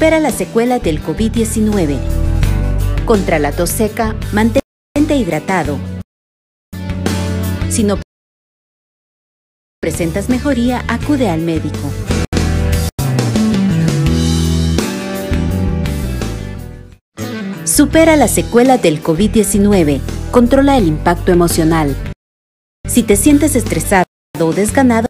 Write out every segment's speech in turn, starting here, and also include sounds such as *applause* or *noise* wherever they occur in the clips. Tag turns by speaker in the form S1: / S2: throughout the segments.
S1: Supera la secuela del COVID-19. Contra la tos seca, mantente hidratado. Si no presentas mejoría, acude al médico. Supera la secuela del COVID-19. Controla el impacto emocional. Si te sientes estresado o desganado,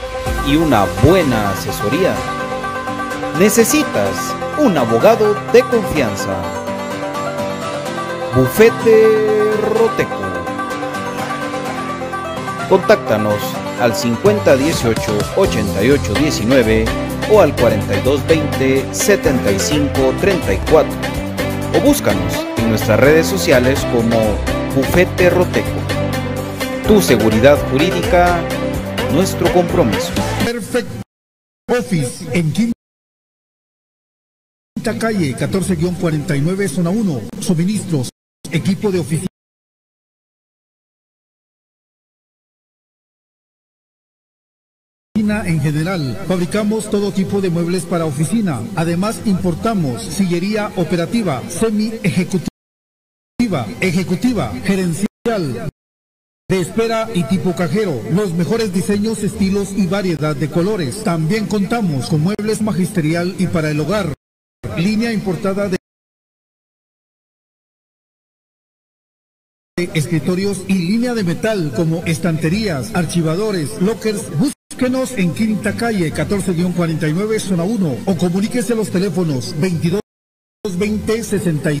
S2: y una buena asesoría? Necesitas un abogado de confianza. Bufete Roteco. Contáctanos al 5018-8819 o al 4220-7534 o búscanos en nuestras redes sociales como Bufete Roteco. Tu seguridad jurídica, nuestro compromiso.
S3: Perfect Office en Quinta Calle 14-49 Zona 1. Suministros, equipo de oficina. en general. Fabricamos todo tipo de muebles para oficina. Además, importamos sillería operativa, semi-ejecutiva, ejecutiva, gerencial, de espera y tipo cajero. Los mejores diseños, estilos y variedad de colores. También contamos con muebles magisterial y para el hogar. Línea importada de escritorios y línea de metal como estanterías, archivadores, lockers. Búsquenos en Quinta Calle 14-49 Zona 1 o comuníquese a los teléfonos 22 20 66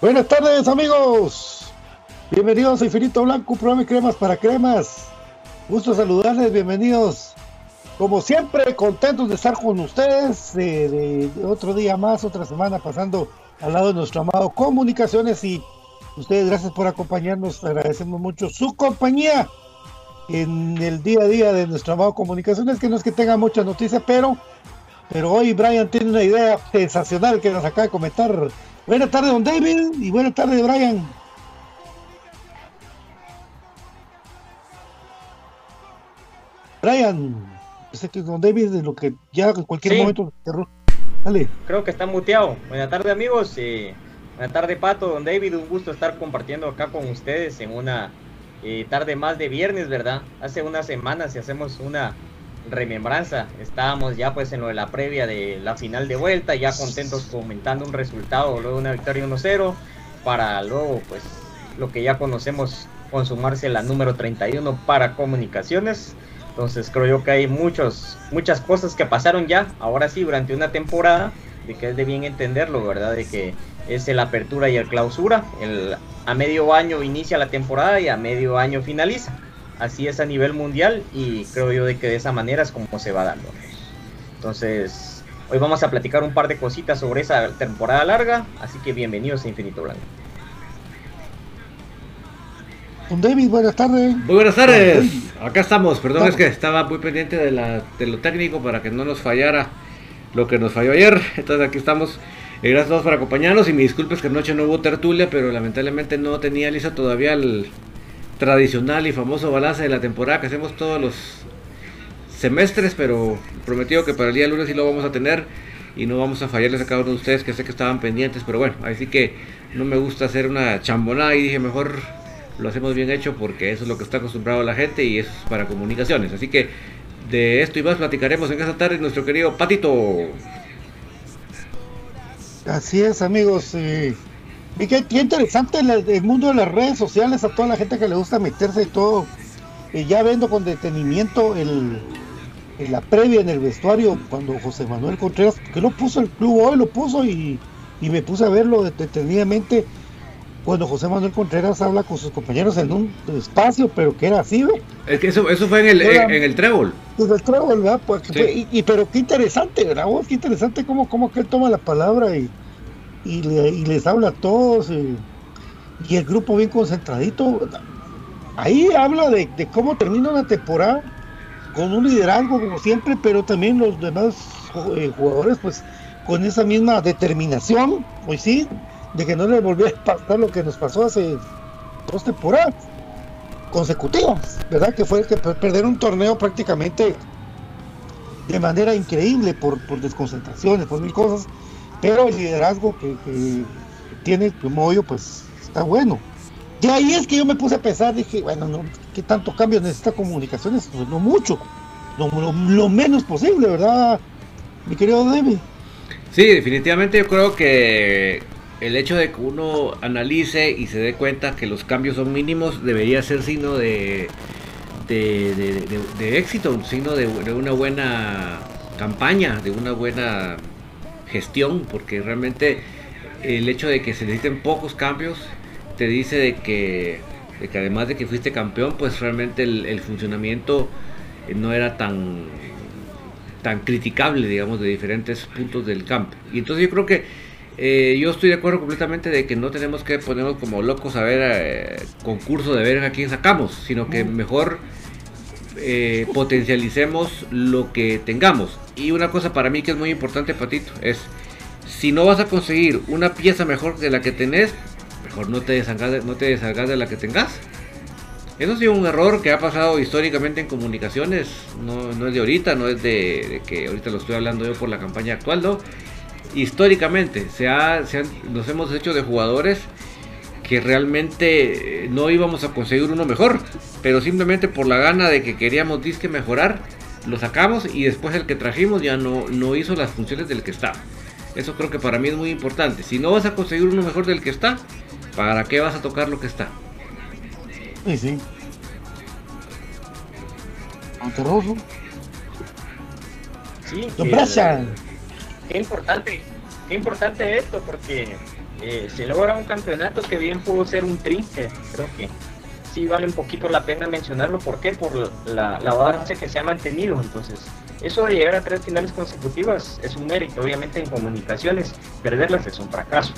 S4: Buenas tardes amigos, bienvenidos a Infinito Blanco, programa cremas para cremas. Gusto saludarles, bienvenidos. Como siempre, contentos de estar con ustedes, de, otro día más, otra semana pasando al lado de nuestro amado Comunicaciones y ustedes gracias por acompañarnos, agradecemos mucho su compañía en el día a día de nuestro amado Comunicaciones, que no es que tenga mucha noticia, pero, pero hoy Brian tiene una idea sensacional que nos acaba de comentar Buenas tardes, don David, y buenas tardes, Brian. Brian, que don David, de lo que ya en cualquier momento.
S5: Dale. Creo que está muteado. Buenas tardes, amigos. Eh, buenas tardes, Pato, don David. Un gusto estar compartiendo acá con ustedes en una eh, tarde más de viernes, ¿verdad? Hace unas semanas, si hacemos una remembranza. Estábamos ya pues en lo de la previa de la final de vuelta, ya contentos comentando un resultado, luego una victoria 1-0, para luego pues lo que ya conocemos consumarse la número 31 para comunicaciones. Entonces creo yo que hay muchos, muchas cosas que pasaron ya, ahora sí, durante una temporada, de que es de bien entenderlo, ¿verdad? De que es el apertura y el clausura. El, a medio año inicia la temporada y a medio año finaliza así es a nivel mundial y creo yo de que de esa manera es como se va dando. Entonces, hoy vamos a platicar un par de cositas sobre esa temporada larga, así que bienvenidos a Infinito Blanco.
S4: Don David, buenas tardes.
S6: Muy buenas tardes. Acá estamos. Perdón, es que estaba muy pendiente de, la, de lo técnico para que no nos fallara lo que nos falló ayer. Entonces aquí estamos. Eh, gracias a todos por acompañarnos y mi disculpas que anoche no hubo tertulia, pero lamentablemente no tenía listo todavía el, tradicional y famoso balance de la temporada que hacemos todos los semestres, pero prometido que para el día lunes sí lo vamos a tener. y no vamos a fallarles a cada uno de ustedes que sé que estaban pendientes, pero bueno, así que no me gusta hacer una chambonada y dije mejor lo hacemos bien hecho porque eso es lo que está acostumbrado la gente y eso es para comunicaciones. Así que de esto y más platicaremos en esta tarde nuestro querido Patito.
S4: Así es, amigos. Y qué, interesante el, mundo de las redes sociales, a toda la gente que le gusta meterse y todo. Y ya viendo con detenimiento el, la previa en el vestuario, cuando José Manuel Contreras, que lo puso el club hoy, lo puso y, y me puse a verlo detenidamente cuando José Manuel Contreras habla con sus compañeros en un espacio, pero que era así,
S6: Es que eso, eso fue en el, en, el trébol.
S4: Pues el trébol, ¿verdad? Pues, y, pero qué interesante, ¿verdad? qué interesante cómo, cómo que él toma la palabra y, y, les habla a todos. Y, el grupo bien concentradito. Ahí habla de, cómo termina una temporada con un liderazgo como siempre, pero también los demás eh, jugadores, pues con esa misma determinación, pues sí, de que no le volviera a pasar lo que nos pasó hace dos temporadas consecutivas, ¿verdad? Que fue que perder un torneo prácticamente de manera increíble por, desconcentraciones, por mil cosas, pero el liderazgo que, tiene Moyo, pues está bueno. Y ahí es que yo me puse a pensar, dije, bueno, no, ¿qué tanto cambio necesita comunicaciones? Pues no mucho, lo, menos posible, ¿verdad, mi querido David?
S6: Sí, definitivamente yo creo que el hecho de que uno analice y se dé cuenta que los cambios son mínimos debería ser signo de, de, éxito, un signo de, una buena campaña, de una buena gestión, porque realmente el hecho de que se necesiten pocos cambios te dice de que, que además de que fuiste campeón, pues realmente el, el funcionamiento no era tan tan criticable, digamos, de diferentes puntos del campo. Y entonces yo creo que eh, yo estoy de acuerdo completamente de que no tenemos que ponernos como locos a ver eh, concurso de ver a quién sacamos, sino que mejor eh, potencialicemos lo que tengamos. Y una cosa para mí que es muy importante, Patito, es si no vas a conseguir una pieza mejor de la que tenés, mejor no te deshagas de, no te de la que tengas. Eso ha sido un error que ha pasado históricamente en comunicaciones, no, es de ahorita, no es de, de, que ahorita lo estoy hablando yo por la campaña actual, ¿no? históricamente se, ha, nos hemos hecho de jugadores que realmente eh, no íbamos a conseguir uno mejor, pero simplemente por la gana de que queríamos disque mejorar, lo sacamos y después el que trajimos ya no, no hizo las funciones del que está. Eso creo que para mí es muy importante. Si no vas a conseguir uno mejor del que está, ¿para qué vas a tocar lo que está?
S4: Sí, sí.
S5: Sí, qué importante, qué importante esto, porque eh, se logra un campeonato que bien pudo ser un triste, creo que sí vale un poquito la pena mencionarlo, ¿por qué? Por la, la base que se ha mantenido, entonces eso de llegar a tres finales consecutivas es un mérito, obviamente en comunicaciones, perderlas es un fracaso.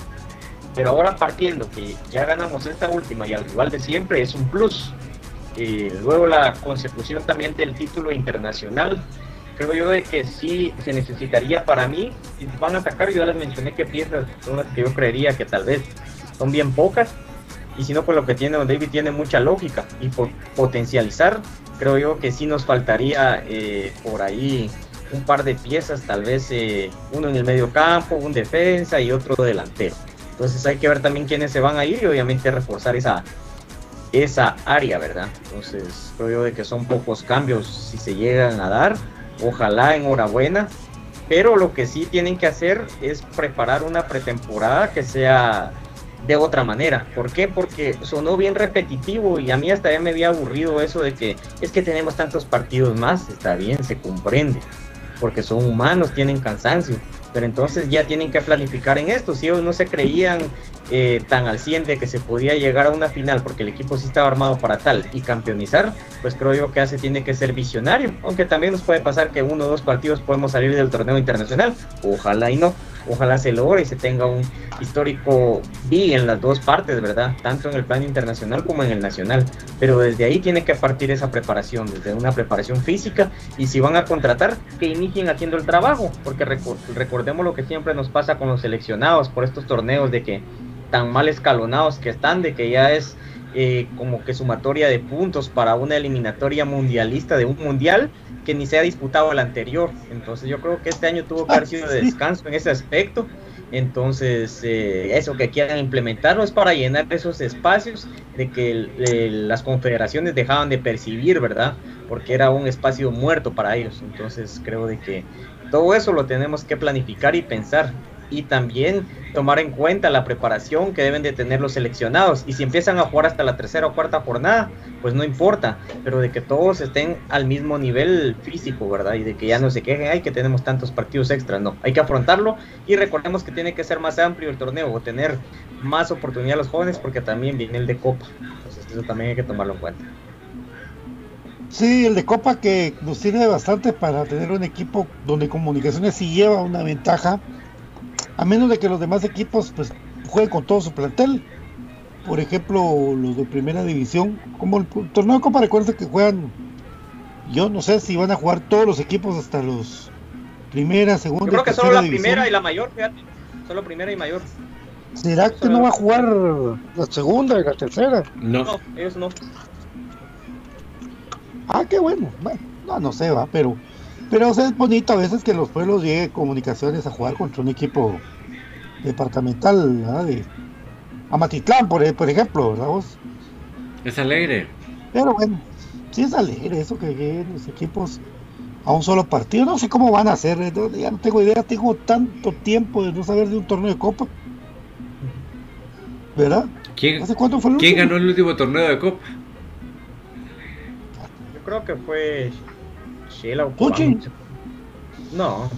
S5: Pero ahora partiendo que ya ganamos esta última y al rival de siempre es un plus. Eh, luego la consecución también del título internacional creo yo de que sí se necesitaría para mí, si van a atacar, yo ya les mencioné que piezas son las que yo creería que tal vez son bien pocas, y si no, pues lo que tiene David tiene mucha lógica, y por potencializar, creo yo que sí nos faltaría eh, por ahí un par de piezas, tal vez eh, uno en el medio campo, un defensa y otro delantero. Entonces hay que ver también quiénes se van a ir y obviamente reforzar esa, esa área, ¿verdad? Entonces creo yo de que son pocos cambios si se llegan a dar Ojalá, enhorabuena. Pero lo que sí tienen que hacer es preparar una pretemporada que sea de otra manera. ¿Por qué? Porque sonó bien repetitivo y a mí hasta ya me había aburrido eso de que es que tenemos tantos partidos más. Está bien, se comprende. Porque son humanos, tienen cansancio. Pero entonces ya tienen que planificar en esto. Si ellos no se creían eh, tan al 100 de que se podía llegar a una final porque el equipo sí estaba armado para tal y campeonizar, pues creo yo que hace tiene que ser visionario. Aunque también nos puede pasar que uno o dos partidos podemos salir del torneo internacional. Ojalá y no. Ojalá se logre y se tenga un histórico B en las dos partes, ¿verdad? Tanto en el plano internacional como en el nacional. Pero desde ahí tiene que partir esa preparación, desde una preparación física. Y si van a contratar, que inicien haciendo el trabajo. Porque recordemos lo que siempre nos pasa con los seleccionados por estos torneos de que tan mal escalonados que están, de que ya es eh, como que sumatoria de puntos para una eliminatoria mundialista de un mundial que ni se ha disputado el anterior. Entonces yo creo que este año tuvo que haber sido de *laughs* descanso en ese aspecto. Entonces, eh, eso que quieran implementarlo es para llenar esos espacios de que las confederaciones dejaban de percibir, ¿verdad? Porque era un espacio muerto para ellos. Entonces, creo de que todo eso lo tenemos que planificar y pensar y también tomar en cuenta la preparación que deben de tener los seleccionados. Y si empiezan a jugar hasta la tercera o cuarta jornada, pues no importa, pero de que todos estén al mismo nivel físico, ¿verdad? Y de que ya no se quejen, ay, que tenemos tantos partidos extras, no, hay que afrontarlo y recordemos que tiene que ser más amplio el torneo o tener más oportunidad a los jóvenes porque también viene el de Copa. Entonces eso también hay que tomarlo en cuenta.
S4: Sí, el de Copa que nos sirve bastante para tener un equipo donde comunicaciones sí lleva una ventaja a menos de que los demás equipos pues jueguen con todo su plantel. Por ejemplo, los de primera división, como el torneo de Copa, recuerda que juegan, yo no sé si van a jugar todos los equipos hasta los primera, segunda. Yo
S5: creo que solo la primera y la mayor, fíjate, solo primera y mayor.
S4: ¿Será que no va a jugar la segunda y la tercera?
S5: No, no ellos no.
S4: Ah, qué bueno. Bueno, no, no sé, va, pero pero es bonito a veces que los pueblos lleguen comunicaciones a jugar contra un equipo departamental, ¿verdad? De Amatitlán, por, por ejemplo, ¿verdad vos?
S6: Es alegre.
S4: Pero bueno, sí es alegre eso que lleguen los equipos a un solo partido. No sé cómo van a hacer, ¿eh? ya no tengo idea, tengo tanto tiempo de no saber de un torneo de copa. ¿Verdad?
S6: ¿Quién, ¿quién ganó el último torneo de copa?
S5: Yo creo que fue no.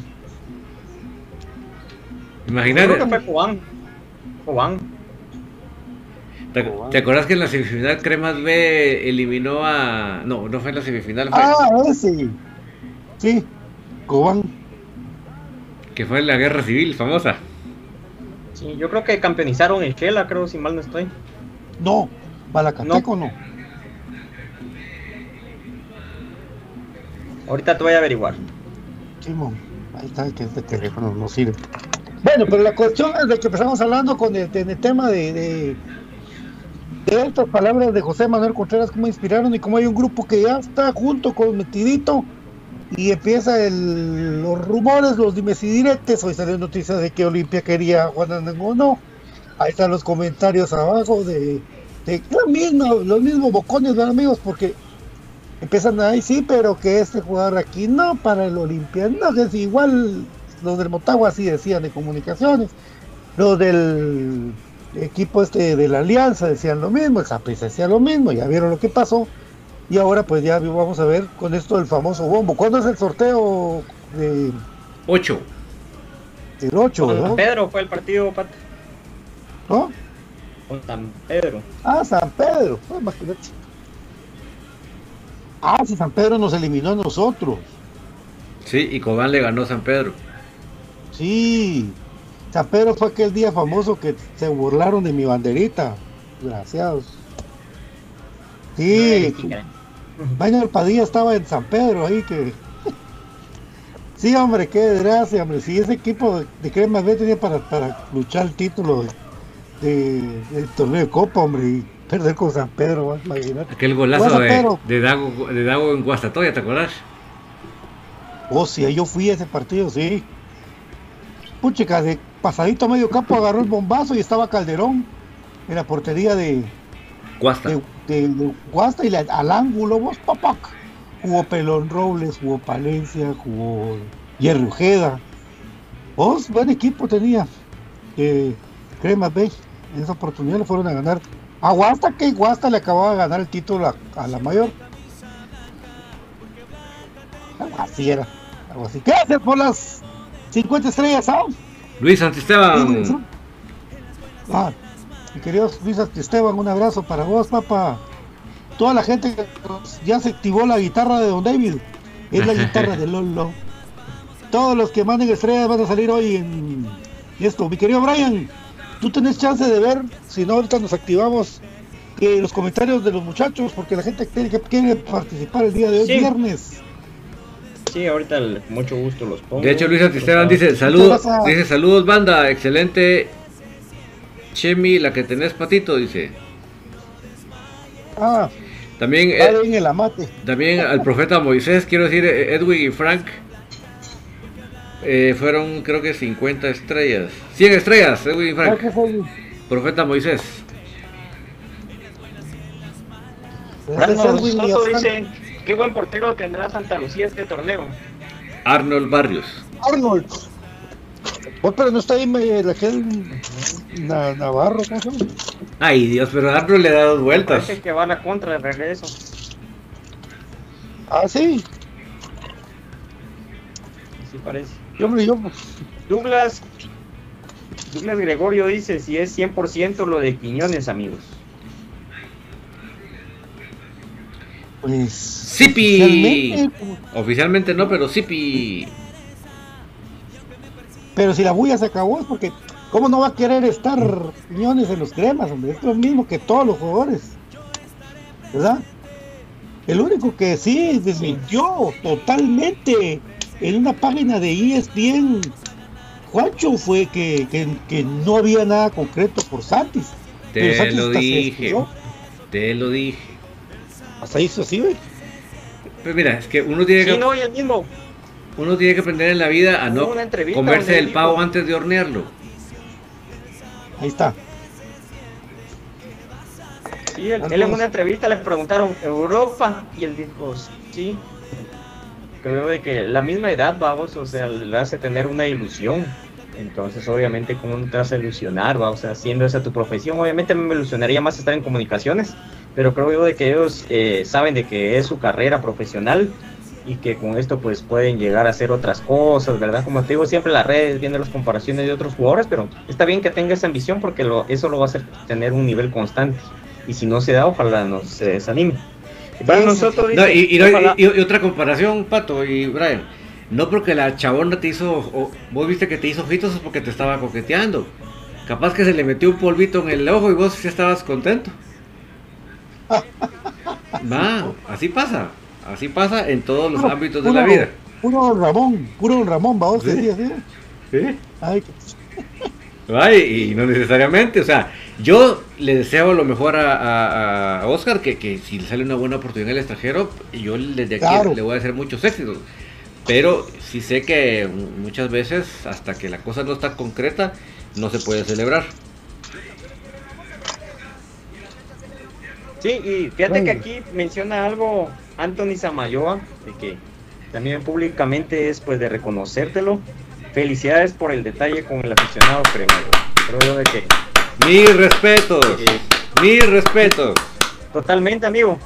S6: Imagínate.
S5: Creo que fue Cobán.
S6: ¿Te, ¿Te, acuerdas que en la semifinal Cremas B eliminó a. No, no fue en la semifinal. Fue...
S4: Ah, ese. Sí, Cobán.
S6: Que fue en la guerra civil famosa.
S5: Sí, yo creo que campeonizaron en Shela, creo, si mal no estoy.
S4: No, Balacateco no. no.
S5: Ahorita te voy a averiguar.
S4: Simón, ahí está que este teléfono no sirve. Bueno, pero la cuestión es de que empezamos hablando con el, tema de, estas palabras de José Manuel Contreras, cómo inspiraron y cómo hay un grupo que ya está junto con Metidito y empieza los rumores, los dimes y diretes. Hoy salió noticias de que Olimpia quería a Juan o no. Ahí están los comentarios abajo de, de mismo, los mismos bocones, amigos, porque empiezan ahí sí, pero que este jugador aquí no, para el Olimpia no, es igual los del Motagua así decían de comunicaciones, los del equipo este de la Alianza decían lo mismo, el Zaprisa decía lo mismo, ya vieron lo que pasó, y ahora pues ya vamos a ver con esto del famoso bombo. ¿Cuándo es el sorteo de
S6: 8?
S4: El 8,
S5: San Pedro fue el partido, Pat.
S4: ¿No?
S5: Con San Pedro.
S4: Ah, San Pedro, pues, imagínate. Ah, si San Pedro nos eliminó a nosotros.
S6: Sí, y Cobán le ganó a San Pedro.
S4: Sí, San Pedro fue aquel día famoso que se burlaron de mi banderita. Gracias. Sí, Baño del Padilla estaba en San Pedro ahí que. sí, hombre, qué desgracia, hombre. Si ese equipo de, Crema B tenía para, para luchar el título de, del torneo de Copa, hombre perder con San Pedro, imagínate.
S6: Aquel golazo de, de, Dago, de Dago en Guastatoya, ¿te acordás?
S4: Oh, sí, yo fui a ese partido, sí. Puchica, de pasadito a medio campo agarró el bombazo y estaba Calderón en la portería de
S6: Guasta.
S4: De, Guasta y al ángulo, vos, papac. Jugó Pelón Robles, jugó Palencia, jugó Jerry Ojeda. Vos, buen equipo tenía. Eh, Crema B. En esa oportunidad le fueron a ganar a Guasta, que Guasta le acababa de ganar el título a, la mayor. Algo así era. Algo así. Gracias por las 50 estrellas, ¿ah?
S6: Luis Santisteban.
S4: Ah, mi querido Luis Santisteban, un abrazo para vos, papá. Toda la gente que ya se activó la guitarra de Don David. Es la guitarra de Lolo. Todos los que manden estrellas van a salir hoy en esto. Mi querido Brian, tú tenés chance de ver, si no ahorita nos activamos eh, los comentarios de los muchachos, porque la gente quiere, quiere participar el día de hoy, viernes.
S5: Sí, ahorita mucho gusto los pongo.
S6: De hecho, Luis Esteban dice, saludos, dice, saludos banda, excelente. Chemi, la que tenés patito, dice.
S4: Ah,
S6: También, eh,
S4: en el amate.
S6: también al profeta Moisés, quiero decir, eh, Edwin y Frank eh, fueron creo que 50 estrellas. 100 estrellas, Edwin
S4: Ah,
S6: Frank.
S4: ¿qué fue?
S6: Profeta Moisés.
S4: Edwin
S5: Soto dice, qué buen portero tendrá Santa Lucía este torneo.
S6: Arnold Barrios.
S4: Arnold. Oh, pero no está ahí me- aquel Na- Navarro, ¿cómo se llama?
S6: Ay Dios, pero Arnold le da dos vueltas.
S5: Parece que va a la contra de regreso.
S4: Ah, sí.
S5: Así parece.
S4: Yo, hombre, yo,
S5: Douglas, Douglas Gregorio dice si es 100% lo de Quiñones, amigos.
S4: pues.
S6: Sipi.
S4: oficialmente, pues,
S6: Oficialmente no, pero Sipi.
S4: Pero si la bulla se acabó es porque, ¿cómo no va a querer estar Quiñones en los cremas, hombre? Es lo mismo que todos los jugadores. ¿Verdad? El único que sí desmintió totalmente en una página de ESPN, Juancho, fue que, que, que no había nada concreto por Santis. Pero
S6: Te
S4: Santis
S6: lo dije. Te lo dije.
S4: Hasta hizo así, güey.
S6: Pero mira, es que uno tiene
S5: Sí,
S6: que,
S5: no, y el mismo.
S6: uno tiene que aprender en la vida a no comerse el pavo antes de hornearlo.
S4: Ahí está.
S5: Sí, él, él en una entrevista le preguntaron Europa y él dijo sí. Creo de que la misma edad, vamos, o sea, le hace tener una ilusión. Entonces, obviamente, ¿cómo no te vas a ilusionar? Va? O sea, haciendo esa tu profesión, obviamente me ilusionaría más estar en comunicaciones, pero creo de que ellos eh, saben de que es su carrera profesional y que con esto pues pueden llegar a hacer otras cosas, ¿verdad? Como te digo, siempre las redes viendo las comparaciones de otros jugadores, pero está bien que tenga esa ambición porque lo, eso lo va a hacer tener un nivel constante. Y si no se da, ojalá no se desanime. Para nosotros,
S6: No, y, y y- y otra comparación, Pato y Brian. No porque la chabona te hizo, o- vos viste que te hizo ojitos es porque te estaba coqueteando. Capaz que se le metió un polvito en el ojo y vos sí estabas contento. *laughs* Va, así pasa. Así pasa en todos los
S4: Puro-
S6: ámbitos de
S4: puro-
S6: la vida.
S4: Puro Ramón, puro Ramón, va vos
S6: Sí.
S4: decías, ¿sí? Ay,
S6: Va, y, y no necesariamente, o sea, yo le deseo lo mejor a, a- a Oscar, que, que si le sale una buena oportunidad en el extranjero, yo desde aquí
S4: Claro.
S6: le voy a hacer muchos éxitos. Pero sí sé que muchas veces, hasta que la cosa no está concreta, no se puede celebrar.
S5: Sí, y fíjate que aquí menciona algo Anthony Samayoa, de que también públicamente es pues de reconocértelo. Felicidades por el detalle con el aficionado premiado. Creo yo de que
S6: Mis respetos,
S5: eh,
S6: mis respetos.
S5: totalmente amigo.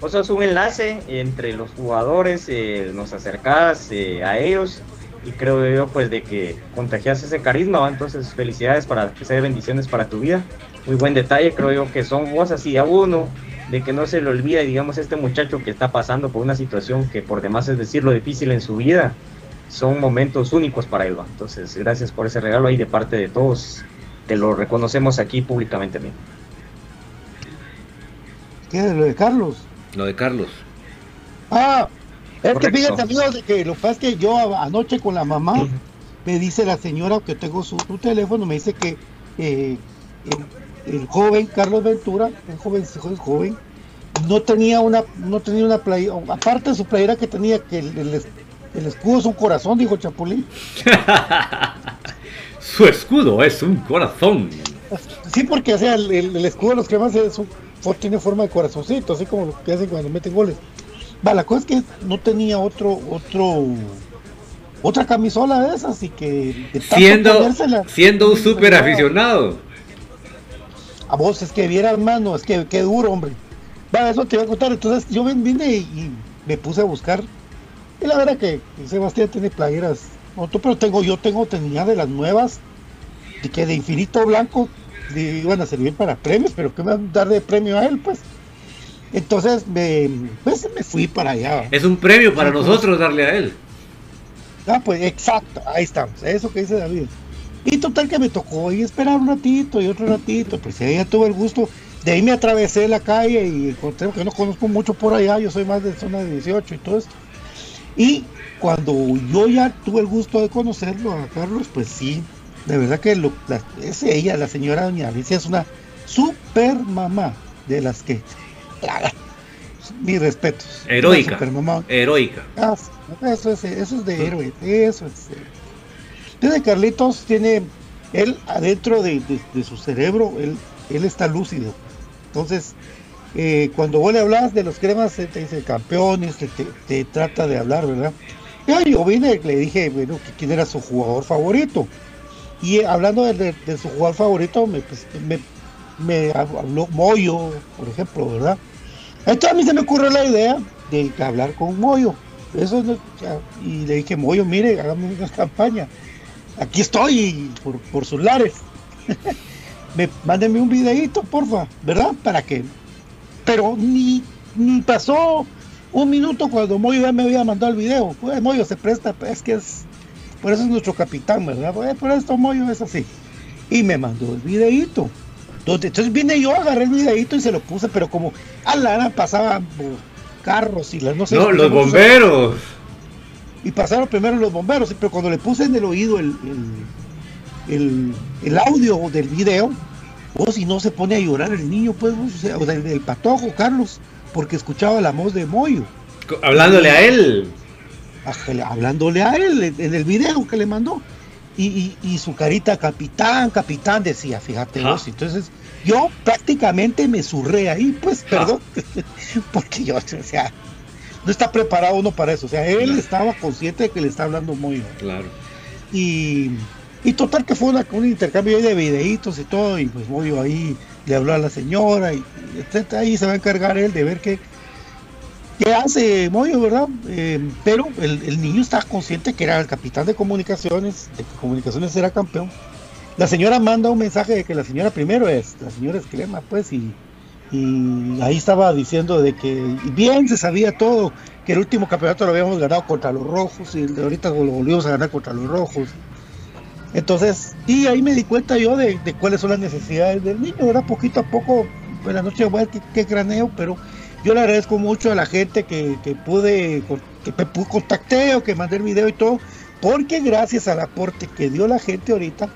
S5: O sea, es un enlace entre los jugadores, eh, nos acercas eh, a ellos y creo yo pues de que contagias ese carisma, ¿va? entonces felicidades para que sea bendiciones para tu vida. Muy buen detalle, creo yo que son cosas así a uno, de que no se le olvida, digamos, este muchacho que está pasando por una situación que por demás es decirlo difícil en su vida, son momentos únicos para él. ¿va? Entonces, gracias por ese regalo ahí de parte de todos. Te lo reconocemos aquí públicamente, amigo.
S4: ¿qué es lo de Carlos?
S6: Lo de Carlos.
S4: Ah, es
S5: Correcto.
S4: que fíjate, amigos, de que lo que pasa es que yo anoche con la mamá, me dice la señora que tengo su, su teléfono, me dice que eh, el, el joven Carlos Ventura, el joven, el joven, no tenía una, no tenía una playera, aparte de su playera que tenía, que el, el el escudo es un corazón, dijo Chapulín. *laughs*
S6: Su escudo es un corazón.
S4: Sí, porque o sea, el, escudo de los cremas es un- tiene forma de corazoncito, así como lo que hacen cuando meten goles. Va, la cosa es que no tenía otro, otro, otra camisola de esas y que de
S6: Siendo, siendo un súper aficionado.
S4: A vos es que viera hermano, es que qué duro, hombre. Va, eso te iba a contar. Entonces yo vine y, y me puse a buscar. Y la verdad que Sebastián tiene playeras. Otro, pero tengo, yo tengo, tenía de las nuevas, de que de infinito blanco le iban a servir para premios, pero que me van a dar de premio a él, pues. Entonces me, pues, me fui para allá.
S6: Es un premio para nosotros darle a él.
S4: Ah, pues exacto, ahí estamos, eso que dice David. Y total que me tocó ahí esperar un ratito y otro ratito, pues ya tuve el gusto. De ahí me atravesé la calle y encontré, porque no conozco mucho por allá, yo soy más de zona de 18 y todo esto. Y cuando yo ya tuve el gusto de conocerlo a Carlos, pues sí, de verdad que lo, la- es ella, la señora Doña Alicia, es una super mamá de las que Mis respetos.
S6: Heroica. Heroica.
S4: Ah, eso, es, eso es de héroe. Eso es. Desde Carlitos tiene. Él adentro de, su cerebro, él, él está lúcido. Entonces, eh, cuando vos le hablas de los cremas, te dice campeones, te, trata de hablar, ¿verdad? yo vine, le dije, bueno, quién era su jugador favorito. Y hablando de, su jugador favorito, me, pues, habló Moyo, por ejemplo, ¿verdad? Entonces a mí se me ocurrió la idea de hablar con Moyo. Eso y le dije, Moyo, mire, hagamos una campaña. Aquí estoy por, por sus lares. *laughs* me, mándenme un videito, porfa, ¿verdad? Para que. Pero ni, ni pasó un minuto cuando Moyo ya me había mandado el video. Pues Moyo se presta, es que es. Por eso es nuestro capitán, ¿verdad? Pues, por esto Moyo es así. Y me mandó el videito. Entonces, vine yo, agarré el videito y se lo puse, pero como a la pasaban carros y las no sé.
S6: No, los bomberos.
S4: Y pasaron primero los bomberos, pero cuando le puse en el oído el, el, audio del video, o si no se pone a llorar el niño, pues, o sea, el, patojo, Carlos, porque escuchaba la voz de Moyo.
S6: Hablándole a él.
S4: Hablándole a él en el video que le mandó. Y, y, su carita capitán, capitán decía, fíjate vos. Entonces yo prácticamente me surré ahí, pues, perdón, *laughs* porque yo, o sea, no está preparado uno para eso. O sea, él estaba consciente de que le está hablando muy
S6: Claro.
S4: Y, y total que fue un intercambio de videitos y todo, y pues muy ahí le habló a la señora, y, etcétera, ahí se va a encargar él de ver qué, qué hace Moyo, ¿verdad? Eh, pero el, niño está consciente que era el capitán de comunicaciones, de que comunicaciones era campeón. La señora manda un mensaje de que la señora primero es, la señora es crema, pues, y, y ahí estaba diciendo de que bien se sabía todo, que el último campeonato lo habíamos ganado contra los rojos y ahorita lo volvimos a ganar contra los rojos. Entonces, y ahí me di cuenta yo de, cuáles son las necesidades del niño, era poquito a poco, en la noche ver qué, graneo, pero yo le agradezco mucho a la gente que, que pude, que contacté o que mandé el video y todo, porque gracias al aporte que dio la gente ahorita,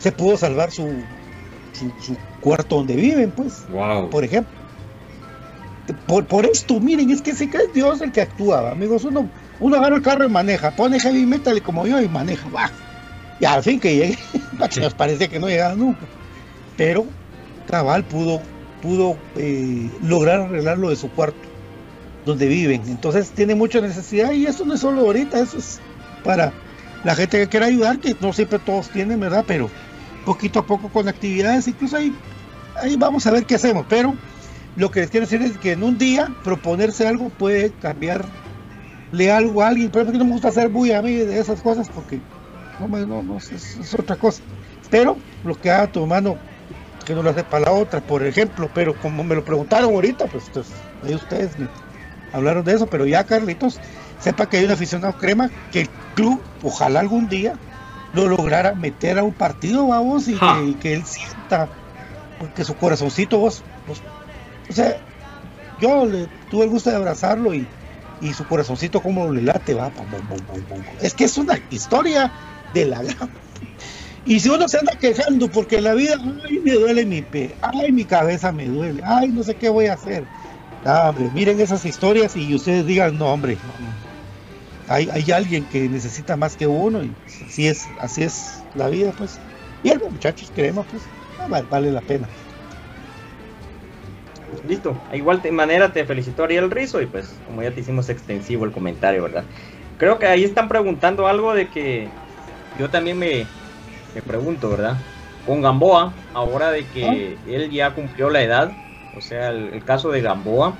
S4: se pudo salvar su, su, cuarto donde viven, pues.
S6: Wow.
S4: Por ejemplo. Por, por esto, miren, es que se cae Dios el que actúa, amigos. Uno, uno agarra el carro y maneja, pone heavy metal como yo y maneja, va. Y al fin que llegue, *laughs* nos parece que no llegaba nunca. Pero Cabal pudo, pudo eh, lograr arreglar lo de su cuarto, donde viven. Entonces tiene mucha necesidad y eso no es solo ahorita, eso es para la gente que quiera ayudar, que no siempre todos tienen, ¿verdad? Pero poquito a poco con actividades, incluso ahí, ahí vamos a ver qué hacemos, pero lo que les quiero decir es que en un día proponerse algo puede cambiarle algo a alguien, pero no me gusta hacer bulla a mí de esas cosas porque no, no, no es, otra cosa. Pero lo que haga tu mano, que no lo hace para la otra, por ejemplo, pero como me lo preguntaron ahorita, pues, pues ahí ustedes me hablaron de eso, pero ya Carlitos, sepa que hay un aficionado crema que el club, ojalá algún día, lo lograra meter a un partido, vamos, y que, él sienta que su corazoncito, vos, o sea, yo le tuve el gusto de abrazarlo y, y su corazoncito como le late, va, es que es una historia de la. Y si uno se anda quejando porque la vida, ay, me duele mi pe, ay, mi cabeza me duele, ay, no sé qué voy a hacer. Ah, hombre, miren esas historias y ustedes digan, no, hombre, hay, hay alguien que necesita más que uno y así es, así es la vida, pues. Y algo, muchachos, queremos, pues, ah, vale, la pena.
S5: Listo, igual de manera te felicito Ariel Rizo y pues como ya te hicimos extensivo el comentario, ¿verdad? Creo que ahí están preguntando algo de que yo también me, me pregunto, ¿verdad? Con Gamboa, ahora de que ah. él ya cumplió la edad, o sea, el caso de Gamboa,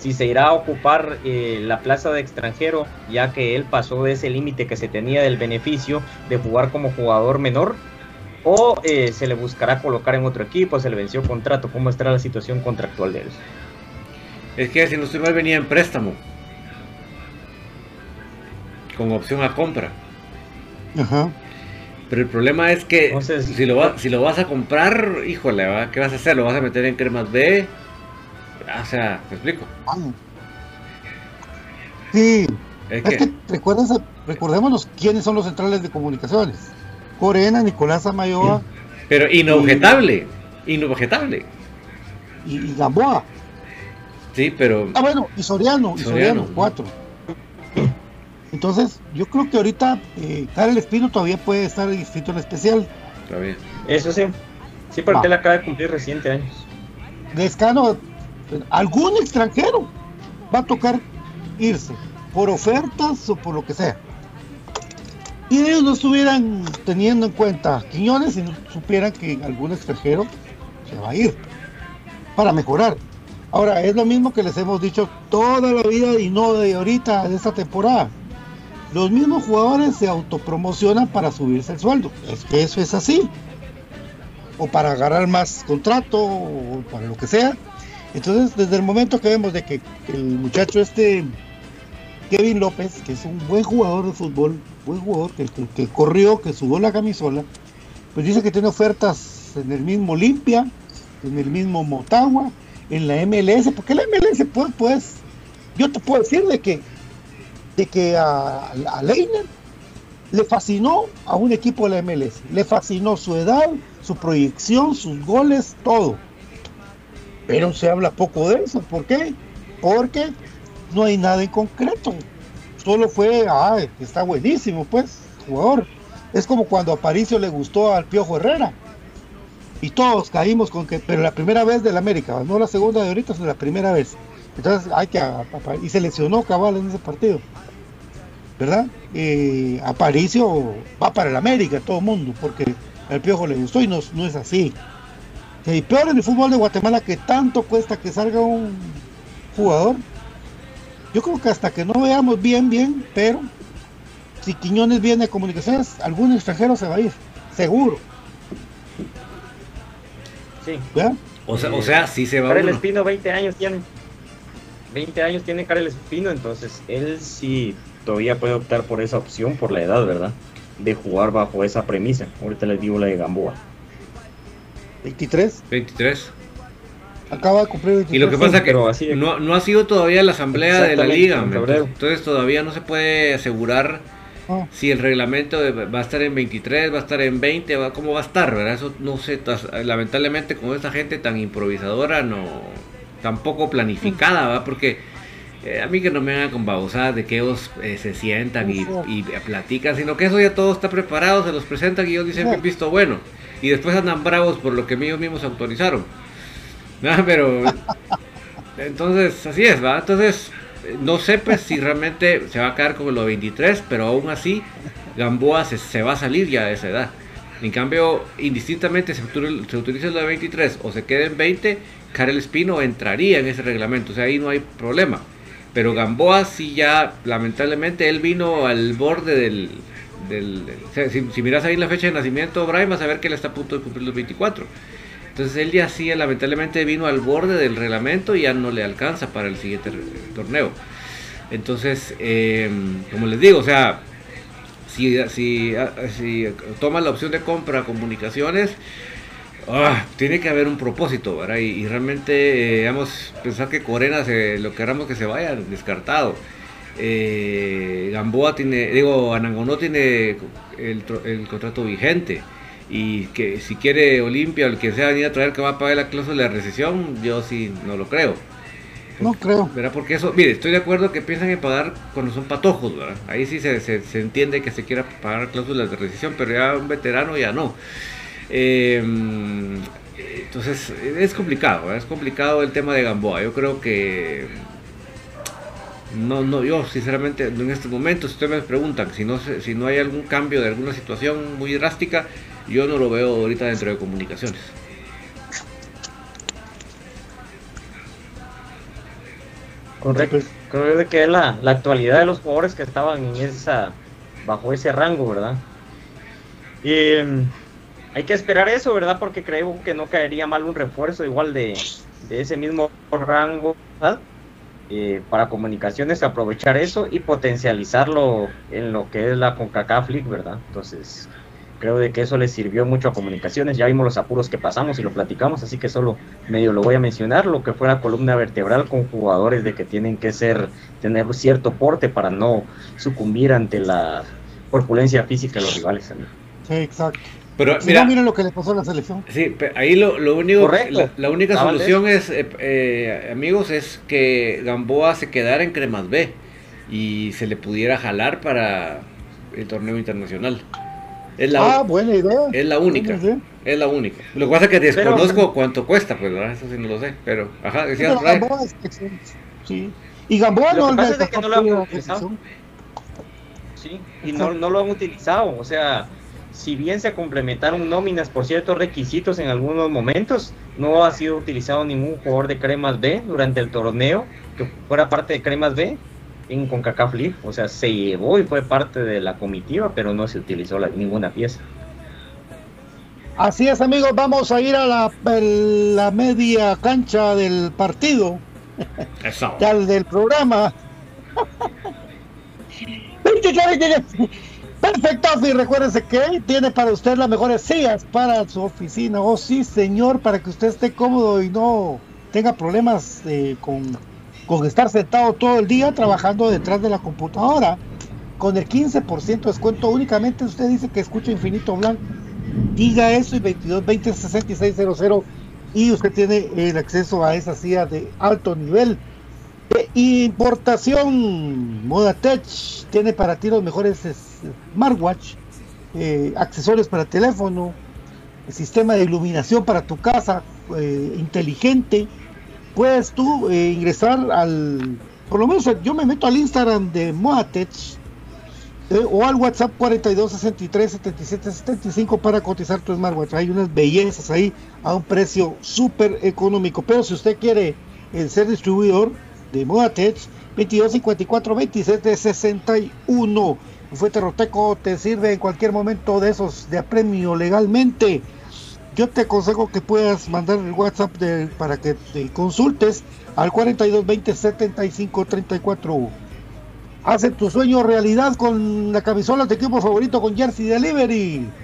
S5: si se irá a ocupar eh, la plaza de extranjero, ya que él pasó de ese límite que se tenía del beneficio de jugar como jugador menor, o eh, se le buscará colocar en otro equipo, se le venció contrato, ¿cómo estará la situación contractual de él?
S6: Es que si no estoy mal venía en préstamo, con opción a compra.
S4: Ajá.
S6: Pero el problema es que si, lo si lo vas a comprar, híjole, ¿qué vas a hacer? ¿Lo vas a meter en cremas B? O sea, ¿te explico?
S4: Sí. Es, que, recordémonos quiénes son los centrales de comunicaciones. Corena, Nicolás Amayoa.
S6: Pero inobjetable, inobjetable.
S4: y, y Gamboa.
S6: Sí, pero.
S4: Ah, bueno, y Soriano, y
S6: Soriano.
S4: Soriano, cuatro. Entonces, yo creo que ahorita eh, Karel Espino todavía puede estar inscrito en especial.
S6: Está bien.
S5: Eso sí. Sí, porque
S4: Va.
S5: él acaba de cumplir reciente años.
S4: Descano, algún extranjero va a tocar irse por ofertas o por lo que sea. Y ellos no estuvieran teniendo en cuenta Quiñones y no supieran que algún extranjero se va a ir para mejorar. Ahora, es lo mismo que les hemos dicho toda la vida y no de ahorita, de esta temporada. Los mismos jugadores se autopromocionan para subirse el sueldo. Es que eso es así. O para agarrar más contrato o para lo que sea. Entonces, desde el momento que vemos de que el muchacho este, Kevin López, que es un buen jugador de fútbol, buen jugador, que, corrió, que sudó la camisola, pues dice que tiene ofertas en el mismo Olimpia, en el mismo Motagua, en la MLS, porque la MLS, pues, pues, yo te puedo decir de que, de que a, a Leiner le fascinó a un equipo de la MLS, le fascinó su edad, su proyección, sus goles, todo. Pero se habla poco de eso, ¿por qué? Porque no hay nada en concreto. Solo fue, ah, está buenísimo, pues, jugador. Es como cuando a Paricio le gustó al Piojo Herrera. Y todos caímos con que, pero la primera vez del América, no la segunda de ahorita, sino la primera vez. Entonces hay que, y se lesionó cabal en ese partido. ¿Verdad? Eh, Aparicio va para el América, todo el mundo, porque al Piojo le gustó y no, no es así. Y peor en el fútbol de Guatemala que tanto cuesta que salga un jugador. Yo creo que hasta que no veamos bien, bien, pero si Quiñones viene a comunicaciones, algún extranjero se va a ir, seguro.
S5: Sí.
S4: ¿verdad?
S6: O sea, o sea, sí se va
S5: Karel. Espino, 20 años tiene. 20 años tiene Karel Espino, entonces él sí todavía puede optar por esa opción por la edad, ¿verdad? De jugar bajo esa premisa. Ahorita les digo la de Gamboa.
S4: 23,
S6: 23.
S4: Acaba de cumplir 23.
S6: Y lo que pasa es que no, no ha sido todavía la asamblea de la liga, entonces todavía no se puede asegurar
S4: Ah,
S6: si el reglamento va a estar en 23, va a estar en 20, va, cómo va a estar, ¿verdad? Eso no sé, lamentablemente con esta gente tan improvisadora, no, tan poco planificada, ¿va? Porque eh, a mí que no me hagan con babosadas de que ellos eh, se sientan y, y platican, sino que eso ya todo está preparado, se los presentan y ellos dicen
S4: No.
S6: bien visto bueno, y después andan bravos por lo que ellos mismos autorizaron. *laughs* Ah, pero entonces así es, ¿va? Entonces no sé pues si realmente se va a quedar con lo 23, pero aún así Gamboa se, se va a salir ya de esa edad. En cambio, indistintamente se, se utilice lo de 23 o se quede en 20, Karel Espino entraría en ese reglamento, o sea, ahí no hay problema. Pero Gamboa sí ya, lamentablemente, él vino al borde del... del- si, si miras ahí la fecha de nacimiento, Brian, vas a ver que él está a punto de cumplir los 24. Entonces él ya sí, lamentablemente vino al borde del reglamento y ya no le alcanza para el siguiente re- torneo. Entonces, eh, como les digo, o sea, si, si, si toma la opción de compra comunicaciones, ah, tiene que haber un propósito, ¿verdad? Y, realmente, eh, vamos, pensar que Corena, se, lo queramos que se vaya, descartado. Eh, Gamboa tiene, digo, Anangonó tiene el contrato vigente. Y que si quiere Olimpia o el que sea venir a traer que va a pagar la cláusula de recesión, yo sí no lo creo.
S4: no creo.
S6: ¿verdad? Porque eso, mire, estoy de acuerdo que piensan en pagar cuando son patojos, ¿verdad? Ahí sí se, se- se entiende que se quiera pagar cláusulas de rescisión, pero ya un veterano ya no. Eh, entonces, es complicado, ¿verdad? es complicado el tema de Gamboa. Yo creo que no, no, yo sinceramente en este momento, si ustedes me preguntan si no, si no hay algún cambio de alguna situación muy drástica, yo no lo veo ahorita dentro de comunicaciones.
S5: Correcto. Creo que es la, la actualidad de los jugadores que estaban en esa bajo ese rango, ¿verdad? Y mm, hay que esperar eso, ¿verdad? Porque creo que no caería mal un refuerzo igual de, de ese mismo rango. Eh, para comunicaciones, aprovechar eso y potencializarlo en lo que es la CONCACAF League, ¿verdad? Entonces, creo de que eso le sirvió mucho a comunicaciones. Ya vimos los apuros que pasamos y lo platicamos, así que solo medio lo voy a mencionar, lo que fue la columna vertebral con jugadores de que tienen que ser, tener cierto porte para no sucumbir ante la corpulencia física de los rivales. amigo.
S4: Sí, exacto.
S6: Pero
S4: Si
S6: mira,
S4: no, miren lo que le pasó a la selección.
S6: Sí, ahí lo, lo único,
S5: Correcto.
S6: la, la única solución es, eh, eh, amigos, es que Gamboa se quedara en Cremas B y se le pudiera jalar para el torneo internacional. Es la,
S4: Ah, buena idea.
S6: es la única, es la única. Lo que pasa es que desconozco cuánto cuesta, pues, ¿verdad? Eso sí no lo sé, pero, ajá, decías,
S4: Pero. Gamboa es excelente. Sí. Y Gamboa
S5: Lo
S4: no
S5: que pasa
S4: le
S5: es que no lo han utilizado. Sí, y no, no lo han utilizado. O sea, si bien se complementaron nóminas por ciertos requisitos en algunos momentos, no ha sido utilizado ningún jugador de Cremas B durante el torneo que fuera parte de Cremas B en CONCACAF League. O sea, se llevó y fue parte de la comitiva, pero no se utilizó la- ninguna pieza.
S4: Así es, amigos, vamos a ir a la, el- la media cancha del partido, *laughs*
S6: Eso.
S4: ya el del programa. *laughs* Perfecto, y recuérdese que tiene para usted las mejores sillas para su oficina. Oh, sí, señor, para que usted esté cómodo y no tenga problemas eh, con, con estar sentado todo el día trabajando detrás de la computadora. Con el 15% de descuento únicamente usted dice que escucha Infinito Blanco. Diga eso y 22 20 6600 y usted tiene el acceso a esa silla de alto nivel. De importación Modatech tiene para ti los mejores es- smartwatch, eh, accesorios para teléfono, sistema de iluminación para tu casa eh, inteligente. Puedes tú eh, ingresar al, por lo menos yo me meto al Instagram de Modatech eh, o al WhatsApp 42 63 77 75 para cotizar tu smartwatch. Hay unas bellezas ahí a un precio súper económico. Pero si usted quiere eh, ser distribuidor de Modatech, 22 54 27 61. Un fuerte roteco te sirve en cualquier momento de esos de apremio legalmente. Yo te aconsejo que puedas mandar el WhatsApp para que te consultes al 42 20 75 34. Hace tu sueño realidad con la camisola de equipo favorito con Jersey Delivery.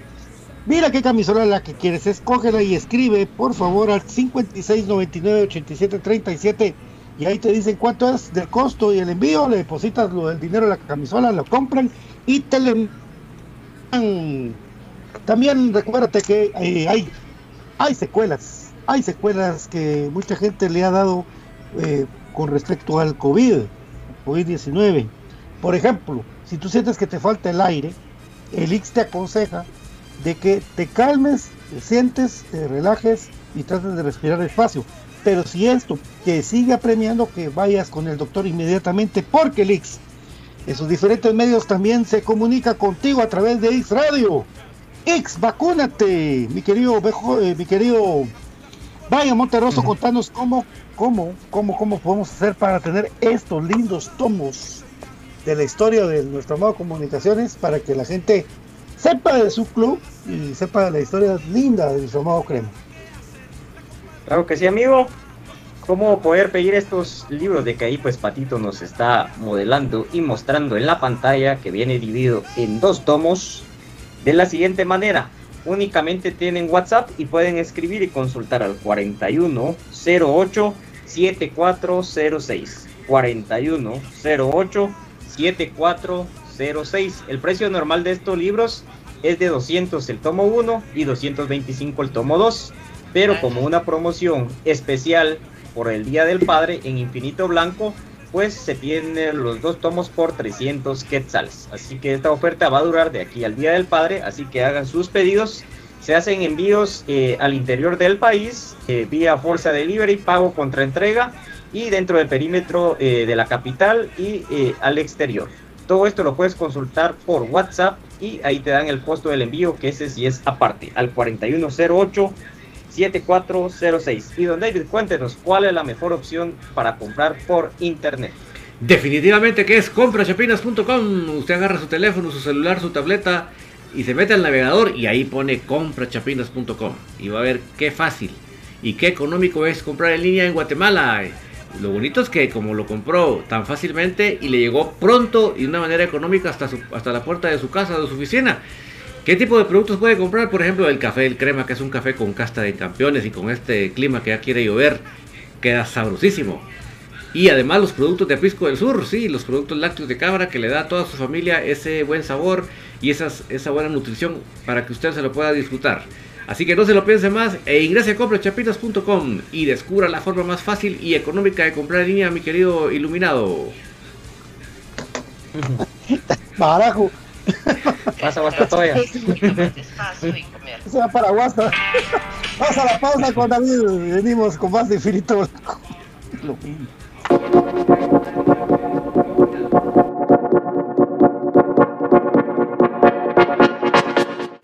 S4: Mira qué camisola la que quieres, escógela y escribe por favor al 5699 8737 y ahí te dicen cuánto es del costo y el envío, le depositas del dinero a la camisola, lo compran y te le. También recuérdate que eh, hay, hay secuelas, hay secuelas que mucha gente le ha dado eh, con respecto al COVID, COVID-19. Por ejemplo, si tú sientes que te falta el aire, el Ix te aconseja de que te calmes, te sientes, te relajes y trates de respirar despacio. Pero si esto te sigue apremiando, que vayas con el doctor inmediatamente, porque el Ix en sus diferentes medios también se comunica contigo a través de X Radio. X, vacúnate, mi querido, Bejo- eh, mi querido Vaya Monterroso, contanos cómo, cómo, cómo, cómo podemos hacer para tener estos lindos tomos de la historia de nuestro amado Comunicaciones para que la gente sepa de su club y sepa de la historia linda de nuestro amado Crema.
S5: Claro que sí, amigo. ¿Cómo poder pedir estos libros de que ahí pues Patito nos está modelando y mostrando en la pantalla que viene dividido en dos tomos de la siguiente manera? Únicamente tienen WhatsApp y pueden escribir y consultar al 4108 7406. 4108 7406. El precio normal de estos libros es de 200 el tomo 1 y 225 el tomo 2 pero como una promoción especial por el Día del Padre en Infinito Blanco, pues se tienen los dos tomos por 300 quetzales. Así que esta oferta va a durar de aquí al Día del Padre, así que hagan sus pedidos. Se hacen envíos eh, al interior del país eh, vía Forza Delivery, pago contra entrega y dentro del perímetro eh, de la capital y eh, al exterior. Todo esto lo puedes consultar por WhatsApp y ahí te dan el costo del envío, que ese sí es aparte, al 4108 7406. Y don David, cuéntenos cuál es la mejor opción para comprar por internet.
S6: Definitivamente que es comprachapinas.com. Usted agarra su teléfono, su celular, su tableta y se mete al navegador y ahí pone comprachapinas.com. Y va a ver qué fácil y qué económico es comprar en línea en Guatemala. Lo bonito es que como lo compró tan fácilmente y le llegó pronto y de una manera económica hasta, hasta la puerta de su casa, de su oficina. ¿Qué tipo de productos puede comprar? Por ejemplo, el café, el crema, que es un café con casta de campeones y con este clima que ya quiere llover, queda sabrosísimo. Y además los productos de Aprisco del Sur, sí, los productos lácteos de cabra que le da a toda su familia ese buen sabor y esas, esa buena nutrición para que usted se lo pueda disfrutar. Así que no se lo piense más e ingrese a comprachapinas.com y descubra la forma más fácil y económica de comprar en línea, mi querido iluminado. *laughs*
S4: Barajo. *laughs*
S5: Pasa Guastatoya.
S4: Se va para Guasta. *laughs* Pasa la pausa con David. Venimos con más de Infinito.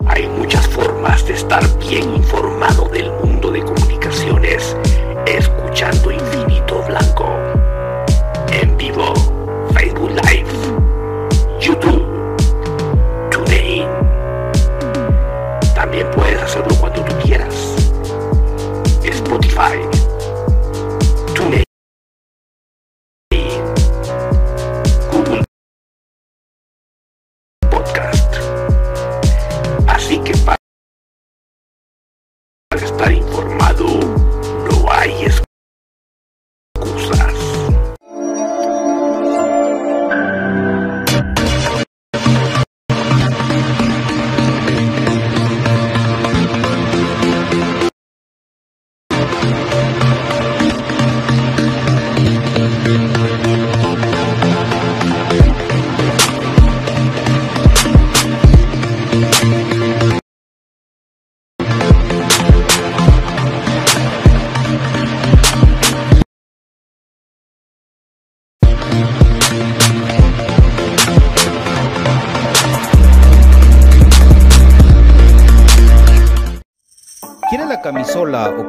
S7: Hay muchas formas de estar bien informado del mundo de comunicaciones escuchando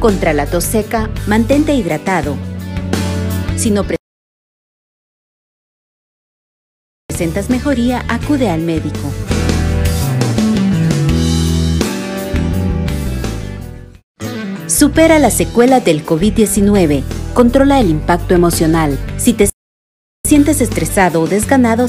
S1: Contra la tos seca, mantente hidratado. Si no presentas mejoría, acude al médico. Supera las secuelas del COVID-19. Controla el impacto emocional. Si te sientes estresado o desganado,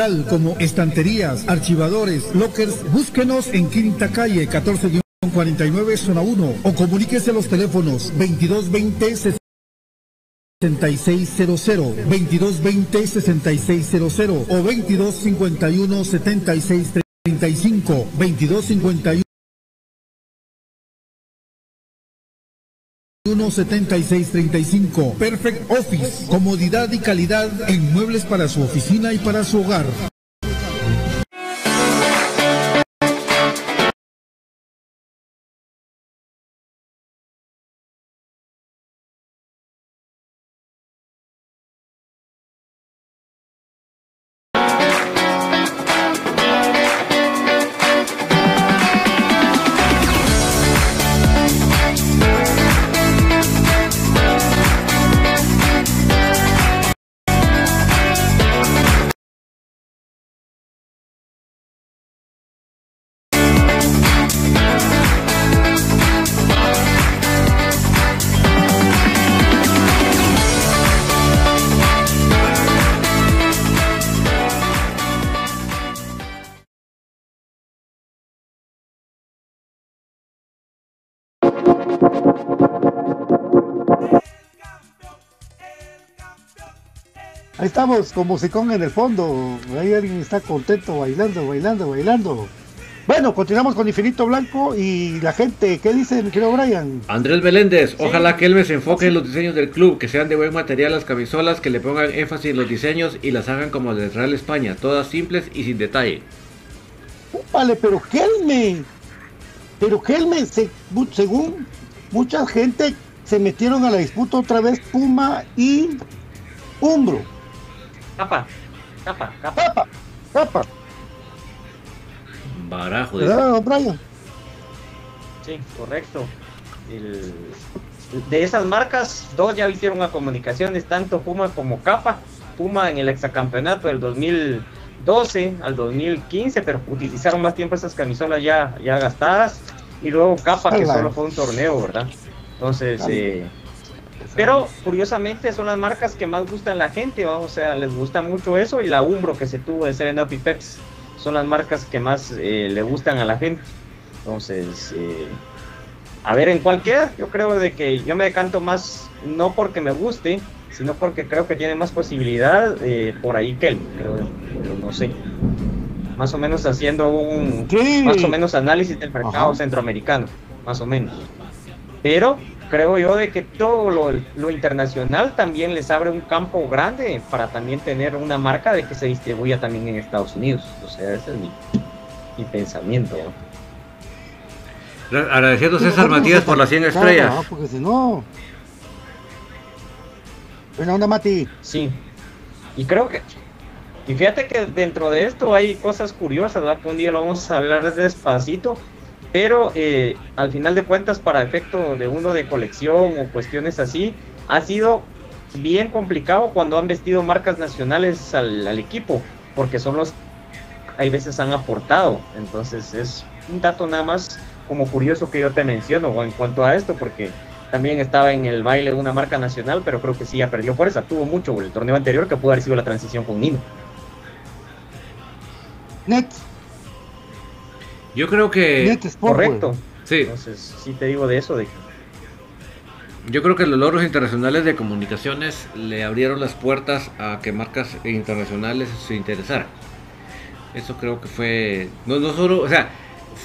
S3: tal como estanterías, archivadores, lockers, búsquenos en Quinta Calle 14-49 zona 1 o comuníquese a los teléfonos 2220 6600, 2220 6600 o 2251 7635, 2251 17635 Perfect Office. Comodidad y calidad en muebles para su oficina y para su hogar. Ahí estamos, con musicón en el fondo. Ahí alguien está contento, bailando, bailando, bailando. Bueno, continuamos con Infinito Blanco y la gente, ¿qué dice mi querido Brian?
S6: Andrés Beléndez, ojalá que él se enfoque en los diseños del club, que sean de buen material las camisolas, que le pongan énfasis en los diseños y las hagan como de Real España, todas simples y sin detalle.
S4: Vale, pero Kelme, pero Kelme, se- según mucha gente, se metieron a la disputa otra vez Puma y Umbro.
S5: Capa, capa, capa.
S4: Capa, capa.
S6: Barajo de
S4: ¿Verdad, don Brian?
S5: Sí, correcto. El- de esas marcas, dos ya hicieron a comunicaciones, tanto Puma como Capa. Puma en el exacampeonato del 2012 al 2015, pero utilizaron más tiempo esas camisolas ya, ya gastadas. Y luego Capa, que solo fue un torneo, ¿verdad? Entonces, eh, pero curiosamente son las marcas que más gustan a la gente, ¿va? o sea, les gusta mucho eso y la Umbro que se tuvo de Serena y Peps son las marcas que más eh, le gustan a la gente. Entonces, eh, a ver en cuál queda. Yo creo de que yo me decanto más, no porque me guste, sino porque creo que tiene más posibilidad eh, por ahí que él, pero no sé. Más o menos haciendo un
S4: Sí.
S5: más o menos análisis del mercado
S4: Ajá.
S5: centroamericano, más o menos. Pero creo yo de que todo lo, lo internacional también les abre un campo grande para también tener una marca de que se distribuya también en Estados Unidos. O sea, ese es mi, mi pensamiento. ¿no?
S6: Agradeciendo a César Matías por las 100 estrellas.
S4: Claro, porque si no. Buena onda, Mati.
S5: Sí. Y creo que. Y fíjate que dentro de esto hay cosas curiosas, ¿verdad? Que un día lo vamos a hablar despacito. Pero eh, al final de cuentas, para efecto de uno de colección o cuestiones así, ha sido bien complicado cuando han vestido marcas nacionales al, equipo, porque son los hay veces han aportado. Entonces es un dato nada más como curioso que yo te menciono en cuanto a esto, porque también estaba en el baile de una marca nacional, pero creo que sí ya perdió fuerza. Tuvo mucho el torneo anterior que pudo haber sido la transición con Nino.
S4: Net,
S6: Yo creo que.
S4: Net Sport,
S5: Correcto.
S6: Sí,
S5: Entonces sí te digo de eso, de
S6: yo creo que los logros internacionales de comunicaciones le abrieron las puertas a que marcas internacionales se interesaran. Eso creo que fue, no, no solo, o sea,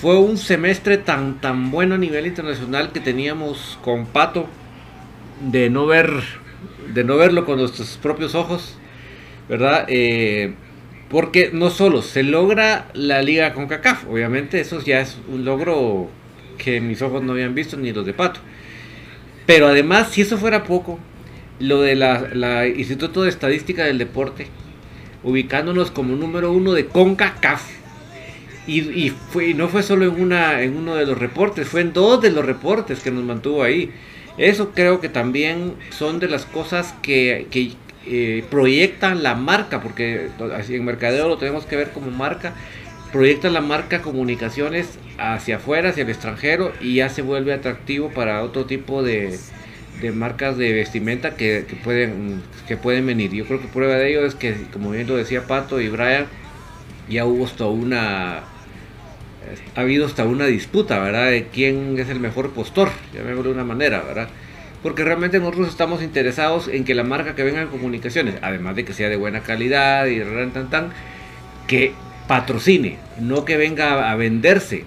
S6: fue un semestre tan, tan bueno a nivel internacional que teníamos con Pato de no ver, de no verlo con nuestros propios ojos, ¿verdad? Eh, porque no solo se logra la liga con CACAF, obviamente eso ya es un logro que mis ojos no habían visto ni los de Pato. Pero además, si eso fuera poco, lo de la, Instituto de Estadística del Deporte, ubicándonos como número uno de CONCACAF. Y, no fue solo en, una, en uno de los reportes, fue en dos de los reportes que nos mantuvo ahí. Eso creo que también son de las cosas que eh, proyectan la marca, porque así en mercadeo lo tenemos que ver como marca, proyectan la marca comunicaciones hacia afuera, hacia el extranjero y ya se vuelve atractivo para otro tipo de, de marcas de vestimenta que, pueden, que pueden venir. Yo creo que prueba de ello es que, como bien lo decía Pato y Brian, ya hubo hasta una ha habido hasta una disputa, ¿verdad? De quién es el mejor postor, llamémoslo de una manera, ¿verdad? Porque realmente nosotros estamos interesados en que la marca que venga en comunicaciones, además de que sea de buena calidad y tan, tan, que patrocine, no que venga a venderse,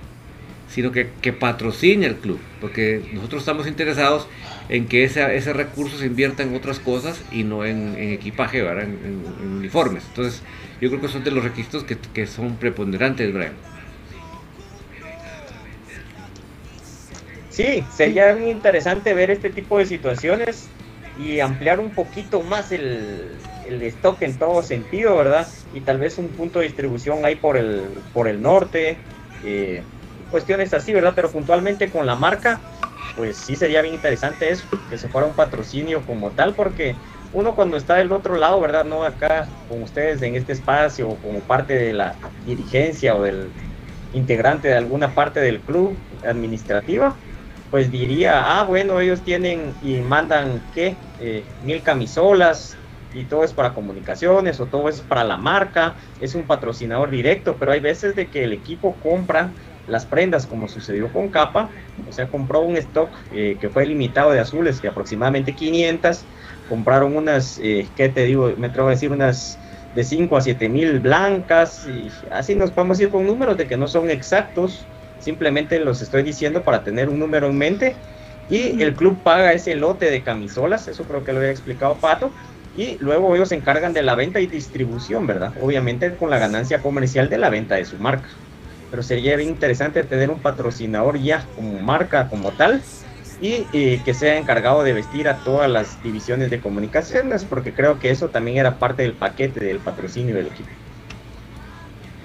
S6: sino que, que patrocine el club, porque nosotros estamos interesados en que ese, ese recurso se invierta en otras cosas y no en, en equipaje, ¿verdad? En, en, en, uniformes. Entonces, yo creo que son de los requisitos que, que son preponderantes, Brian.
S5: Sí, sería bien interesante ver este tipo de situaciones y ampliar un poquito más el, el stock en todo sentido, ¿verdad? Y tal vez un punto de distribución ahí por el, por el norte, eh, cuestiones así, ¿verdad? Pero puntualmente con la marca, pues sí sería bien interesante eso, que se fuera un patrocinio como tal, porque uno cuando está del otro lado, ¿verdad? No acá con ustedes en este espacio, como parte de la dirigencia o del integrante de alguna parte del club administrativa, pues diría, ah, bueno, ellos tienen y mandan, ¿qué? Eh, mil camisolas y todo es para comunicaciones o todo es para la marca, es un patrocinador directo, pero hay veces de que el equipo compra las prendas como sucedió con Capa, o sea, compró un stock eh, que fue limitado de azules, que aproximadamente 500, compraron unas, eh, ¿qué te digo? Me atrevo a decir unas de 5 a 7 mil blancas, y así nos podemos ir con números de que no son exactos, simplemente los estoy diciendo para tener un número en mente. Y el club paga ese lote de camisolas, eso creo que lo había explicado Pato, y luego ellos se encargan de la venta y distribución, ¿verdad? Obviamente con la ganancia comercial de la venta de su marca. Pero sería bien interesante tener un patrocinador ya como marca, como tal, y eh, que sea encargado de vestir a todas las divisiones de comunicaciones, porque creo que eso también era parte del paquete del patrocinio del equipo.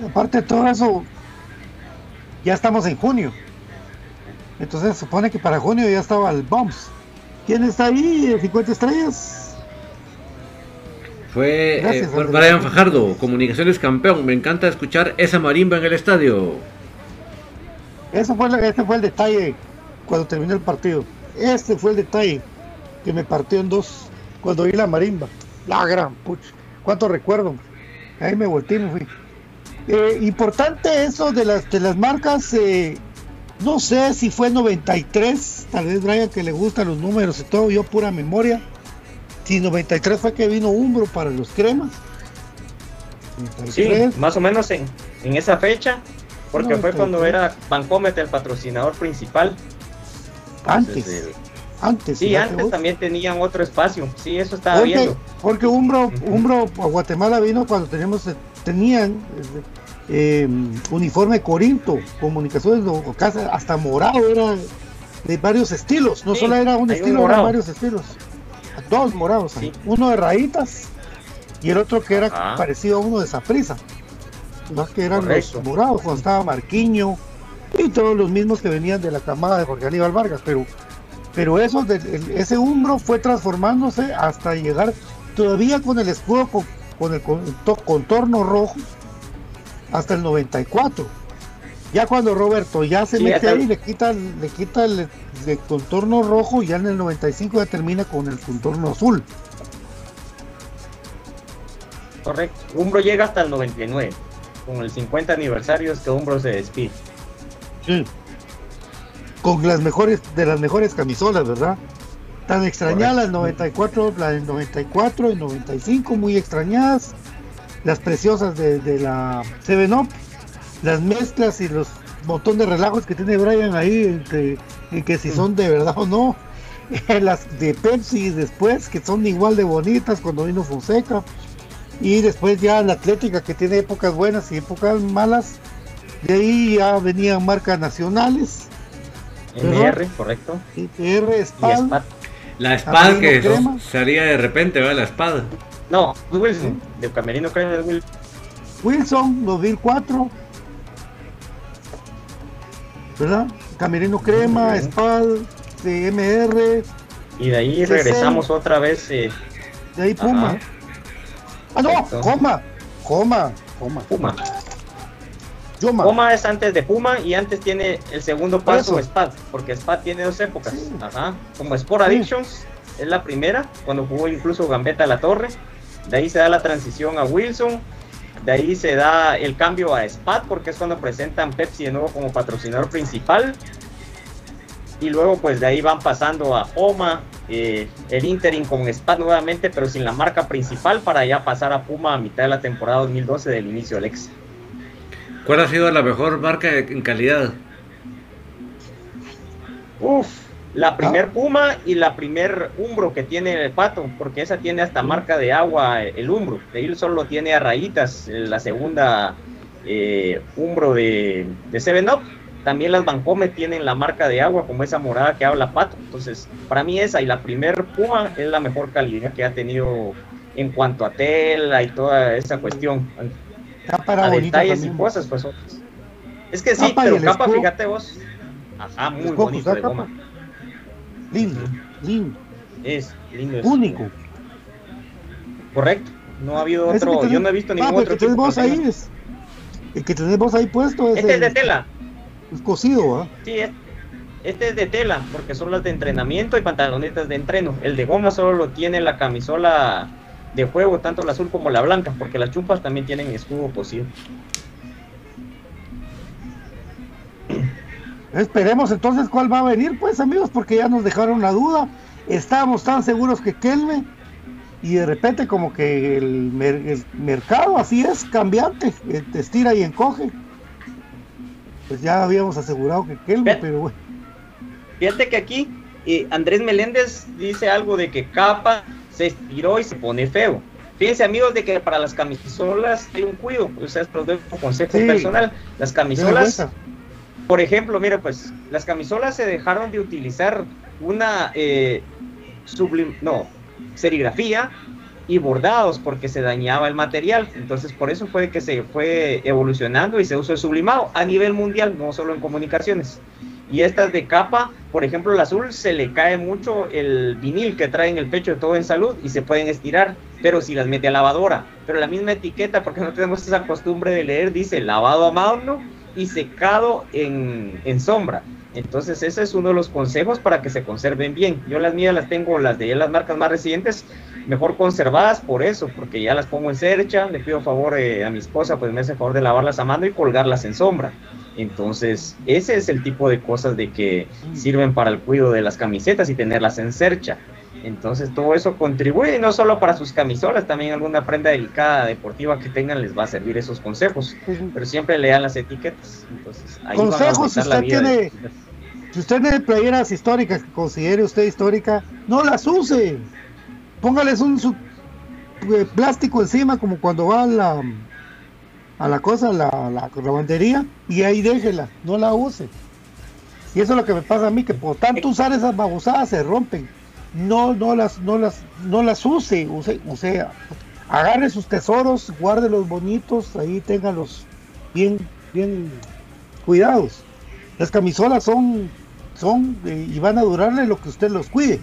S4: Aparte de todo eso, ya estamos en junio. Entonces supone que para junio ya estaba el Bombs. ¿Quién está ahí? 50 estrellas.
S6: Fue, Gracias, eh, Brian Fajardo, Comunicaciones Campeón. Me encanta escuchar esa marimba en el estadio.
S4: Eso fue, ese fue el detalle cuando terminó el partido. Este fue el detalle que me partió en dos cuando vi la marimba. La gran pucha. ¿Cuánto recuerdo? Ahí me volteé y me fui. Eh, importante eso de las, de las marcas. Eh, no sé si fue 93. Tal vez Brian que le gustan los números y todo. Yo pura memoria. Si 93 fue que vino Umbro para los cremas.
S5: 93. Sí, más o menos en, en esa fecha. Porque 93. fue cuando era Bancomet el patrocinador principal.
S4: Antes. Antes.
S5: Sí, antes también tenían otro espacio. Sí, eso estaba
S4: porque,
S5: viendo.
S4: Porque Umbro. Umbro a Guatemala vino cuando teníamos tenían eh, uniforme Corinto, comunicaciones, hasta morado era de varios estilos, no sí, solo era un estilo, un eran varios estilos, dos morados, sí. uno de rayitas y el otro que era parecido a uno de Saprisa, más que eran Correcto. los morados, cuando estaba Marquiño y todos los mismos que venían de la camada de Jorge Aníbal Vargas, pero pero eso, ese umbro fue transformándose hasta llegar todavía con el escudo con, el contorno rojo hasta el 94. Ya cuando Roberto ya se sí, mete ahí, le quita, le quita el, el, contorno rojo ya en el 95 ya termina con el contorno azul.
S5: Correcto. Umbro llega hasta el 99. Con el 50 aniversario es que Umbro se despide.
S4: Sí. Con las mejores, de las mejores camisolas, ¿verdad? Tan extrañadas las 94, la del 94 y 95, muy extrañadas. Las preciosas de, de la 7-Up, las mezclas y los montón de relajos que tiene Brian ahí, entre, y que si son de verdad o no. *laughs* las de Pepsi después, que son igual de bonitas cuando vino Fonseca. Y después ya la Atlética, que tiene épocas buenas y épocas malas. De ahí ya venían marcas nacionales.
S5: MR, correcto.
S4: MR, Spad.
S6: La Spad que crema. salía de repente, ¿verdad? La Spad.
S5: No, Wilson, de Camerino Crema de Wilson.
S4: Wilson, 2004. ¿Verdad? Camerino Crema, Spad, MR.
S5: Y de ahí regresamos otra vez. Eh.
S4: De ahí Puma. Ajá. Ah, no, Coma. Coma. Coma.
S5: Puma. Yoma. Puma es antes de Puma y antes tiene el segundo paso Spad, porque Spad tiene dos épocas. Sí. Ajá. Como Sport Addictions sí. es la primera, cuando jugó incluso Gambetta a la Torre. De ahí se da la transición a Wilson. De ahí se da el cambio a Spad, porque es cuando presentan Pepsi de nuevo como patrocinador principal. Y luego pues de ahí van pasando a Puma, eh, el Interim con Spad nuevamente, pero sin la marca principal para ya pasar a Puma a mitad de la temporada 2012 del inicio del ex.
S6: ¿Cuál ha sido la mejor marca en calidad?
S5: Uf, la primer Puma y la primer Umbro que tiene el pato, porque esa tiene hasta marca de agua el Umbro. De ahí solo tiene a rayitas la segunda eh, Umbro de, de Seven Up. También las Bancome tienen la marca de agua, como esa morada que habla Pato. Entonces, para mí esa y la primer Puma es la mejor calidad que ha tenido en cuanto a tela y toda esa cuestión.
S4: Para
S5: a detalles y cosas, pues otras. Es que sí,
S4: Capa
S5: pero
S4: el
S5: capa,
S4: escudo.
S5: fíjate vos. Ajá, muy
S4: Escudo,
S5: bonito
S4: ¿sabes
S5: de
S4: capa?
S5: goma.
S4: Lindo, lindo,
S5: Es lindo. es-
S4: único.
S5: Correcto. No ha habido otro.
S4: tenés-
S5: Yo no he visto
S4: Ah,
S5: ningún otro.
S4: que tenés vos ahí es. El que tenés vos ahí puesto es,
S5: Este es de
S4: el-
S5: tela.
S4: es cosido, ¿ah?
S5: Sí, es- este es de tela, porque son las de entrenamiento y pantalonetas de entreno. El de goma solo lo tiene la camisola de juego, tanto la azul como la blanca, porque las chumpas también tienen escudo cosido.
S4: Esperemos entonces cuál va a venir, pues amigos, porque ya nos dejaron la duda. Estábamos tan seguros que Kelme y de repente como que el, mer- el mercado así es cambiante, eh, te estira y encoge. Pues ya habíamos asegurado que Kelme, pero bueno.
S5: Fíjate que aquí eh, Andrés Meléndez dice algo de que capa se estiró y se pone feo. Fíjense amigos de que para las camisolas hay un cuido, o sea, es un consejo
S4: Sí.
S5: personal. Las camisolas. Por ejemplo, mira, pues las camisolas se dejaron de utilizar una eh, sublim- no, serigrafía y bordados porque se dañaba el material. Entonces, por eso fue que se fue evolucionando y se usó el sublimado a nivel mundial, no solo en comunicaciones. Y estas de capa, por ejemplo, el azul se le cae mucho el vinil que trae en el pecho todo en salud y se pueden estirar, pero si las mete a lavadora. Pero la misma etiqueta, porque no tenemos esa costumbre de leer, dice lavado a mano y secado en, en sombra. Entonces ese es uno de los consejos para que se conserven bien. Yo las mías las tengo, las de las marcas más recientes, mejor conservadas por eso, porque ya las pongo en cercha, le pido favor eh, a mi esposa, pues me hace favor de lavarlas a mano y colgarlas en sombra. Entonces ese es el tipo de cosas de que sirven para el cuidado de las camisetas y tenerlas en cercha. Entonces todo eso contribuye no solo para sus camisolas, también alguna prenda delicada deportiva que tengan les va a servir esos consejos, pero siempre lean las etiquetas. Entonces, ahí
S4: Consejos, si usted tiene, si usted tiene playeras históricas que considere usted histórica, no las use. Póngales un su- eh, plástico encima como cuando va a la a la cosa, la, la lavandería, y ahí déjela, no la use. Y eso es lo que me pasa a mí, que por tanto usar esas babosadas se rompen. No, no las, no las, no las use, use, o sea, agarre sus tesoros, guarde los bonitos, ahí téngalos bien, bien cuidados. Las camisolas son, son eh, y van a durarle lo que usted los cuide.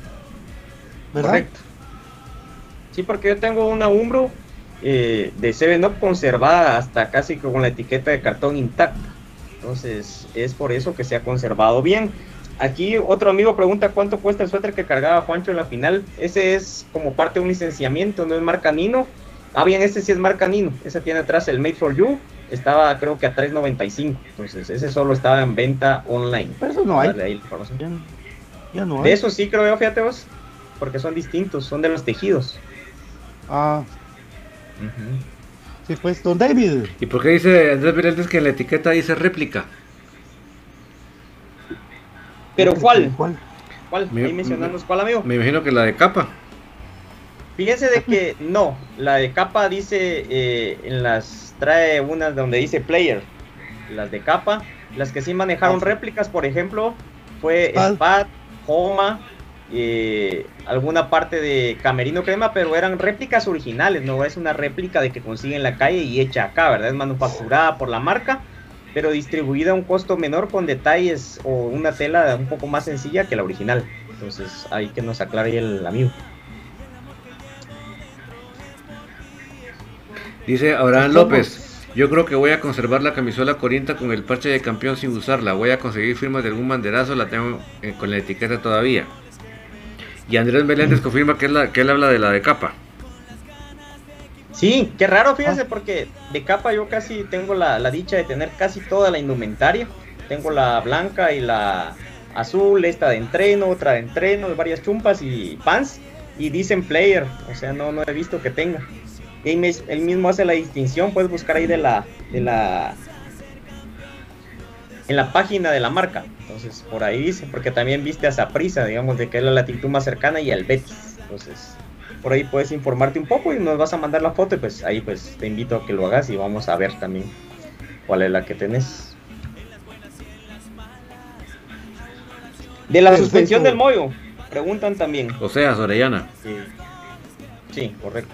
S4: ¿Verdad?
S5: Correcto. Sí, porque yo tengo una Umbro eh, de 7-Up conservada hasta casi con la etiqueta de cartón intacta. Entonces, es por eso que se ha conservado bien. Aquí otro amigo pregunta cuánto cuesta el suéter que cargaba Juancho en la final. Ese es como parte de un licenciamiento, no es marca Nino. Ah, bien, este sí es marca Nino. Ese tiene atrás el Made for You. Estaba creo que a 3.95. Entonces, ese solo estaba en venta online.
S4: Pero eso no hay.
S5: Darle ahí la información.
S4: Ya, ya no hay.
S5: De eso sí creo yo, fíjate vos. porque son distintos, son de los tejidos.
S4: Ah. Sí, pues, don David.
S6: ¿Y por qué dice Andrés Virantes que en la etiqueta dice réplica?
S5: ¿Pero cuál?
S4: ¿Cuál?
S5: ¿Cuál?
S6: Me-
S5: Ahí mencionamos cuál, amigo.
S6: Me imagino que la de capa.
S5: Fíjense de que no, la de capa dice eh, en las trae unas donde dice player, las de capa, las que sí manejaron réplicas, por ejemplo, fue
S4: Spad.
S5: Spad, Homa, eh, alguna parte de Camerino Crema, pero eran réplicas originales, no es una réplica de que consigue en la calle y hecha acá, ¿verdad? Es manufacturada por la marca, pero distribuida a un costo menor con detalles o una tela un poco más sencilla que la original. Entonces, ahí que nos aclare el amigo.
S6: Dice Abraham López. Yo creo que voy a conservar la camisola Corinta con el parche de campeón sin usarla. Voy a conseguir firmas de algún banderazo, la tengo eh, con la etiqueta todavía. Y Andrés Meléndez confirma que, es la, que él habla de la de capa.
S5: Sí, qué raro, fíjense, porque de capa yo casi tengo la, la dicha de tener casi toda la indumentaria. Tengo la blanca y la azul, esta de entreno, otra de entreno, varias chumpas y pants. Y dicen player, o sea, no, no he visto que tenga. Y él mismo hace la distinción, puedes buscar ahí de la, de la, en la página de la marca. Entonces, por ahí dice, porque también viste a Saprisa, digamos, de que es la latitud más cercana y al Betis. Entonces, por ahí puedes informarte un poco y nos vas a mandar la foto y pues ahí pues te invito a que lo hagas y vamos a ver también cuál es la que tenés. De la
S4: Perfecto.
S5: suspensión del Moyo, preguntan también.
S6: O sea, Sorellana.
S5: Sí. Sí, correcto.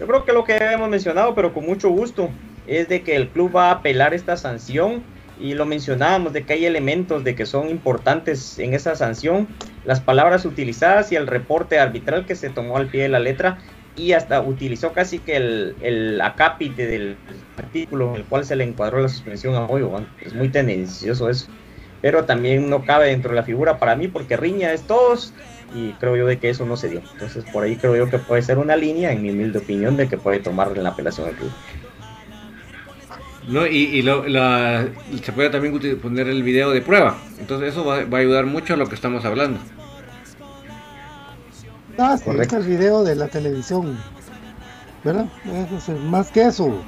S5: Yo creo que lo que hemos mencionado, pero con mucho gusto, es de que el club va a apelar esta sanción y lo mencionábamos de que hay elementos de que son importantes en esa sanción, las palabras utilizadas y el reporte arbitral que se tomó al pie de la letra y hasta utilizó casi que el, el acápite del artículo en el cual se le encuadró la suspensión a Moyo. ¿no? Es muy tendencioso eso. Pero también no cabe dentro de la figura para mí porque riña es todos y creo yo de que eso no se dio. Entonces por ahí creo yo que puede ser una línea, en mi humilde opinión, de que puede tomar la apelación al club.
S6: No, y, y lo- la- se puede también poner el video de prueba. Entonces eso va, va a ayudar mucho a lo que estamos hablando.
S4: Ah, sí,
S5: Correcto.
S4: el video de la televisión. ¿Verdad? Eso es más que eso.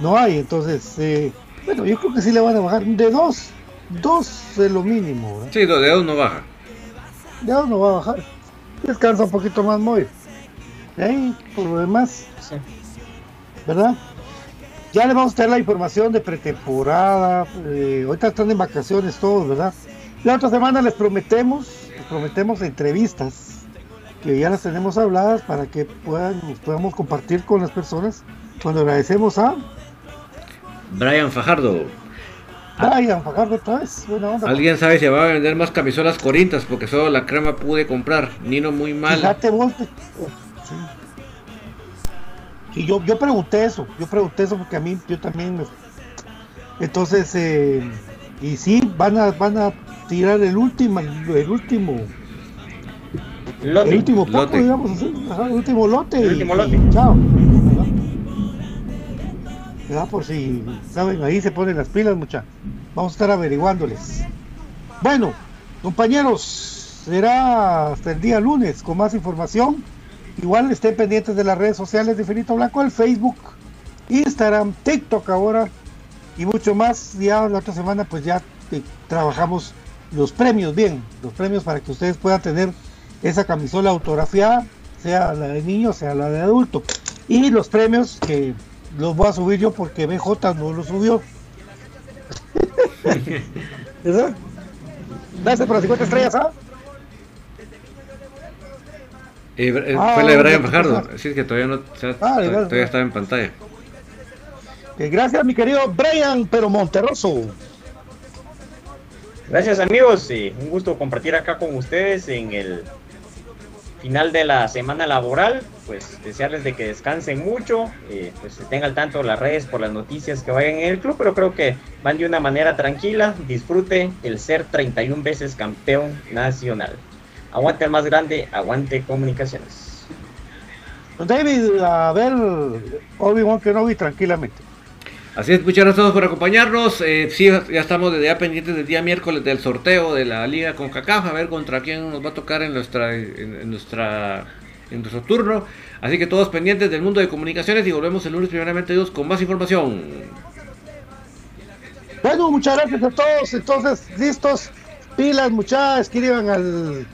S4: No hay, entonces, eh, bueno, yo creo que sí le van a bajar de dos. Dos es lo mínimo. ¿verdad?
S6: Sí, dos dedos no baja.
S4: De dos no va a bajar. Descansa un poquito más, muy. De ahí, por lo demás, ¿verdad? Ya le vamos a dar la información de pretemporada. eh, ahorita están en vacaciones todos, ¿verdad? La otra semana les prometemos, les prometemos entrevistas que ya las tenemos habladas para que puedan, podamos compartir con las personas. Cuando agradecemos a
S6: Brian Fajardo.
S4: Brian Fajardo otra vez. Buena onda.
S6: ¿Alguien sabe si va a vender más camisolas corintas? Porque solo la crema pude comprar. Nino muy mal.
S4: Fíjate vos. Sí. Sí, yo, yo pregunté eso, yo pregunté eso porque a mí, yo también. me- Entonces, eh, y sí, van a, van a tirar el último, el último,
S5: Lote.
S4: el último poco,
S6: Lote.
S4: digamos así, el último lote.
S5: El
S4: y-
S5: último
S4: y
S5: lote.
S4: Chao. ¿verdad? ¿Verdad? Por si saben, ahí se ponen las pilas, mucha. Vamos a estar averiguándoles. Bueno, compañeros, será hasta el día lunes con más información. Igual estén pendientes de las redes sociales de Finito Blanco, el Facebook, Instagram, TikTok ahora y mucho más. Ya la otra semana pues ya trabajamos los premios, bien, los premios para que ustedes puedan tener esa camisola autografiada, sea la de niño, sea la de adulto. Y los premios que los voy a subir yo porque BJ no los subió. *laughs* ¿Verdad? Gracias por las 50 estrellas, ¿ah?
S6: Eh, eh,
S4: Ah,
S6: fue la de Brian
S4: ¿qué
S6: Fajardo.
S4: pasa?
S6: Sí, es que todavía no. o sea,
S4: Ah,
S6: todavía estaba en pantalla.
S4: Eh, gracias, mi querido Brian, pero Monterroso.
S5: Gracias amigos, un gusto compartir acá con ustedes en el final de la semana laboral, pues desearles de que descansen mucho, eh, pues estén al tanto las redes por las noticias que vayan en el club, pero creo que van de una manera tranquila, disfrute el ser 31 veces campeón nacional. Aguante el más grande, aguante comunicaciones.
S4: David, a ver, Obi-Wan Kenobi tranquilamente.
S6: Así es, muchas gracias a todos por acompañarnos. Eh, sí, ya estamos desde ya pendientes del día miércoles del sorteo de la liga con CACAF, a ver contra quién nos va a tocar en nuestra, en, nuestra, en nuestro turno. Así que todos pendientes del mundo de comunicaciones y volvemos el lunes primeramente Dios con más información.
S4: Bueno, muchas gracias a todos. Entonces, listos, pilas, muchachos, escriban al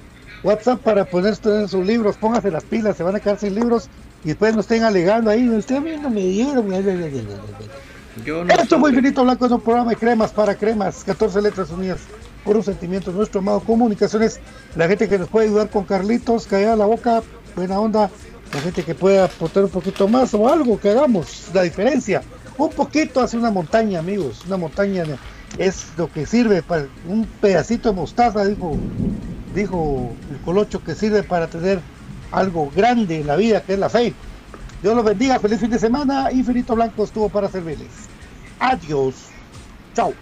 S4: WhatsApp para poner sus libros, pónganse las pilas, se van a quedar sin libros y después no estén alegando ahí, usted a mí no me dieron. Yo no Esto es muy finito blanco, es un programa de cremas para cremas, 14 letras unidas por un sentimiento. Nuestro amado Comunicaciones, la gente que nos puede ayudar con Carlitos, callada la boca, buena onda, la gente que pueda aportar un poquito más o algo que hagamos, la diferencia. Un poquito hace una montaña, amigos, una montaña es lo que sirve para un pedacito de mostaza, dijo, dijo el colocho, que sirve para tener algo grande en la vida, que es la fe. Dios los bendiga, feliz fin de semana. Infinito Blanco estuvo para servirles. Adiós. Chao.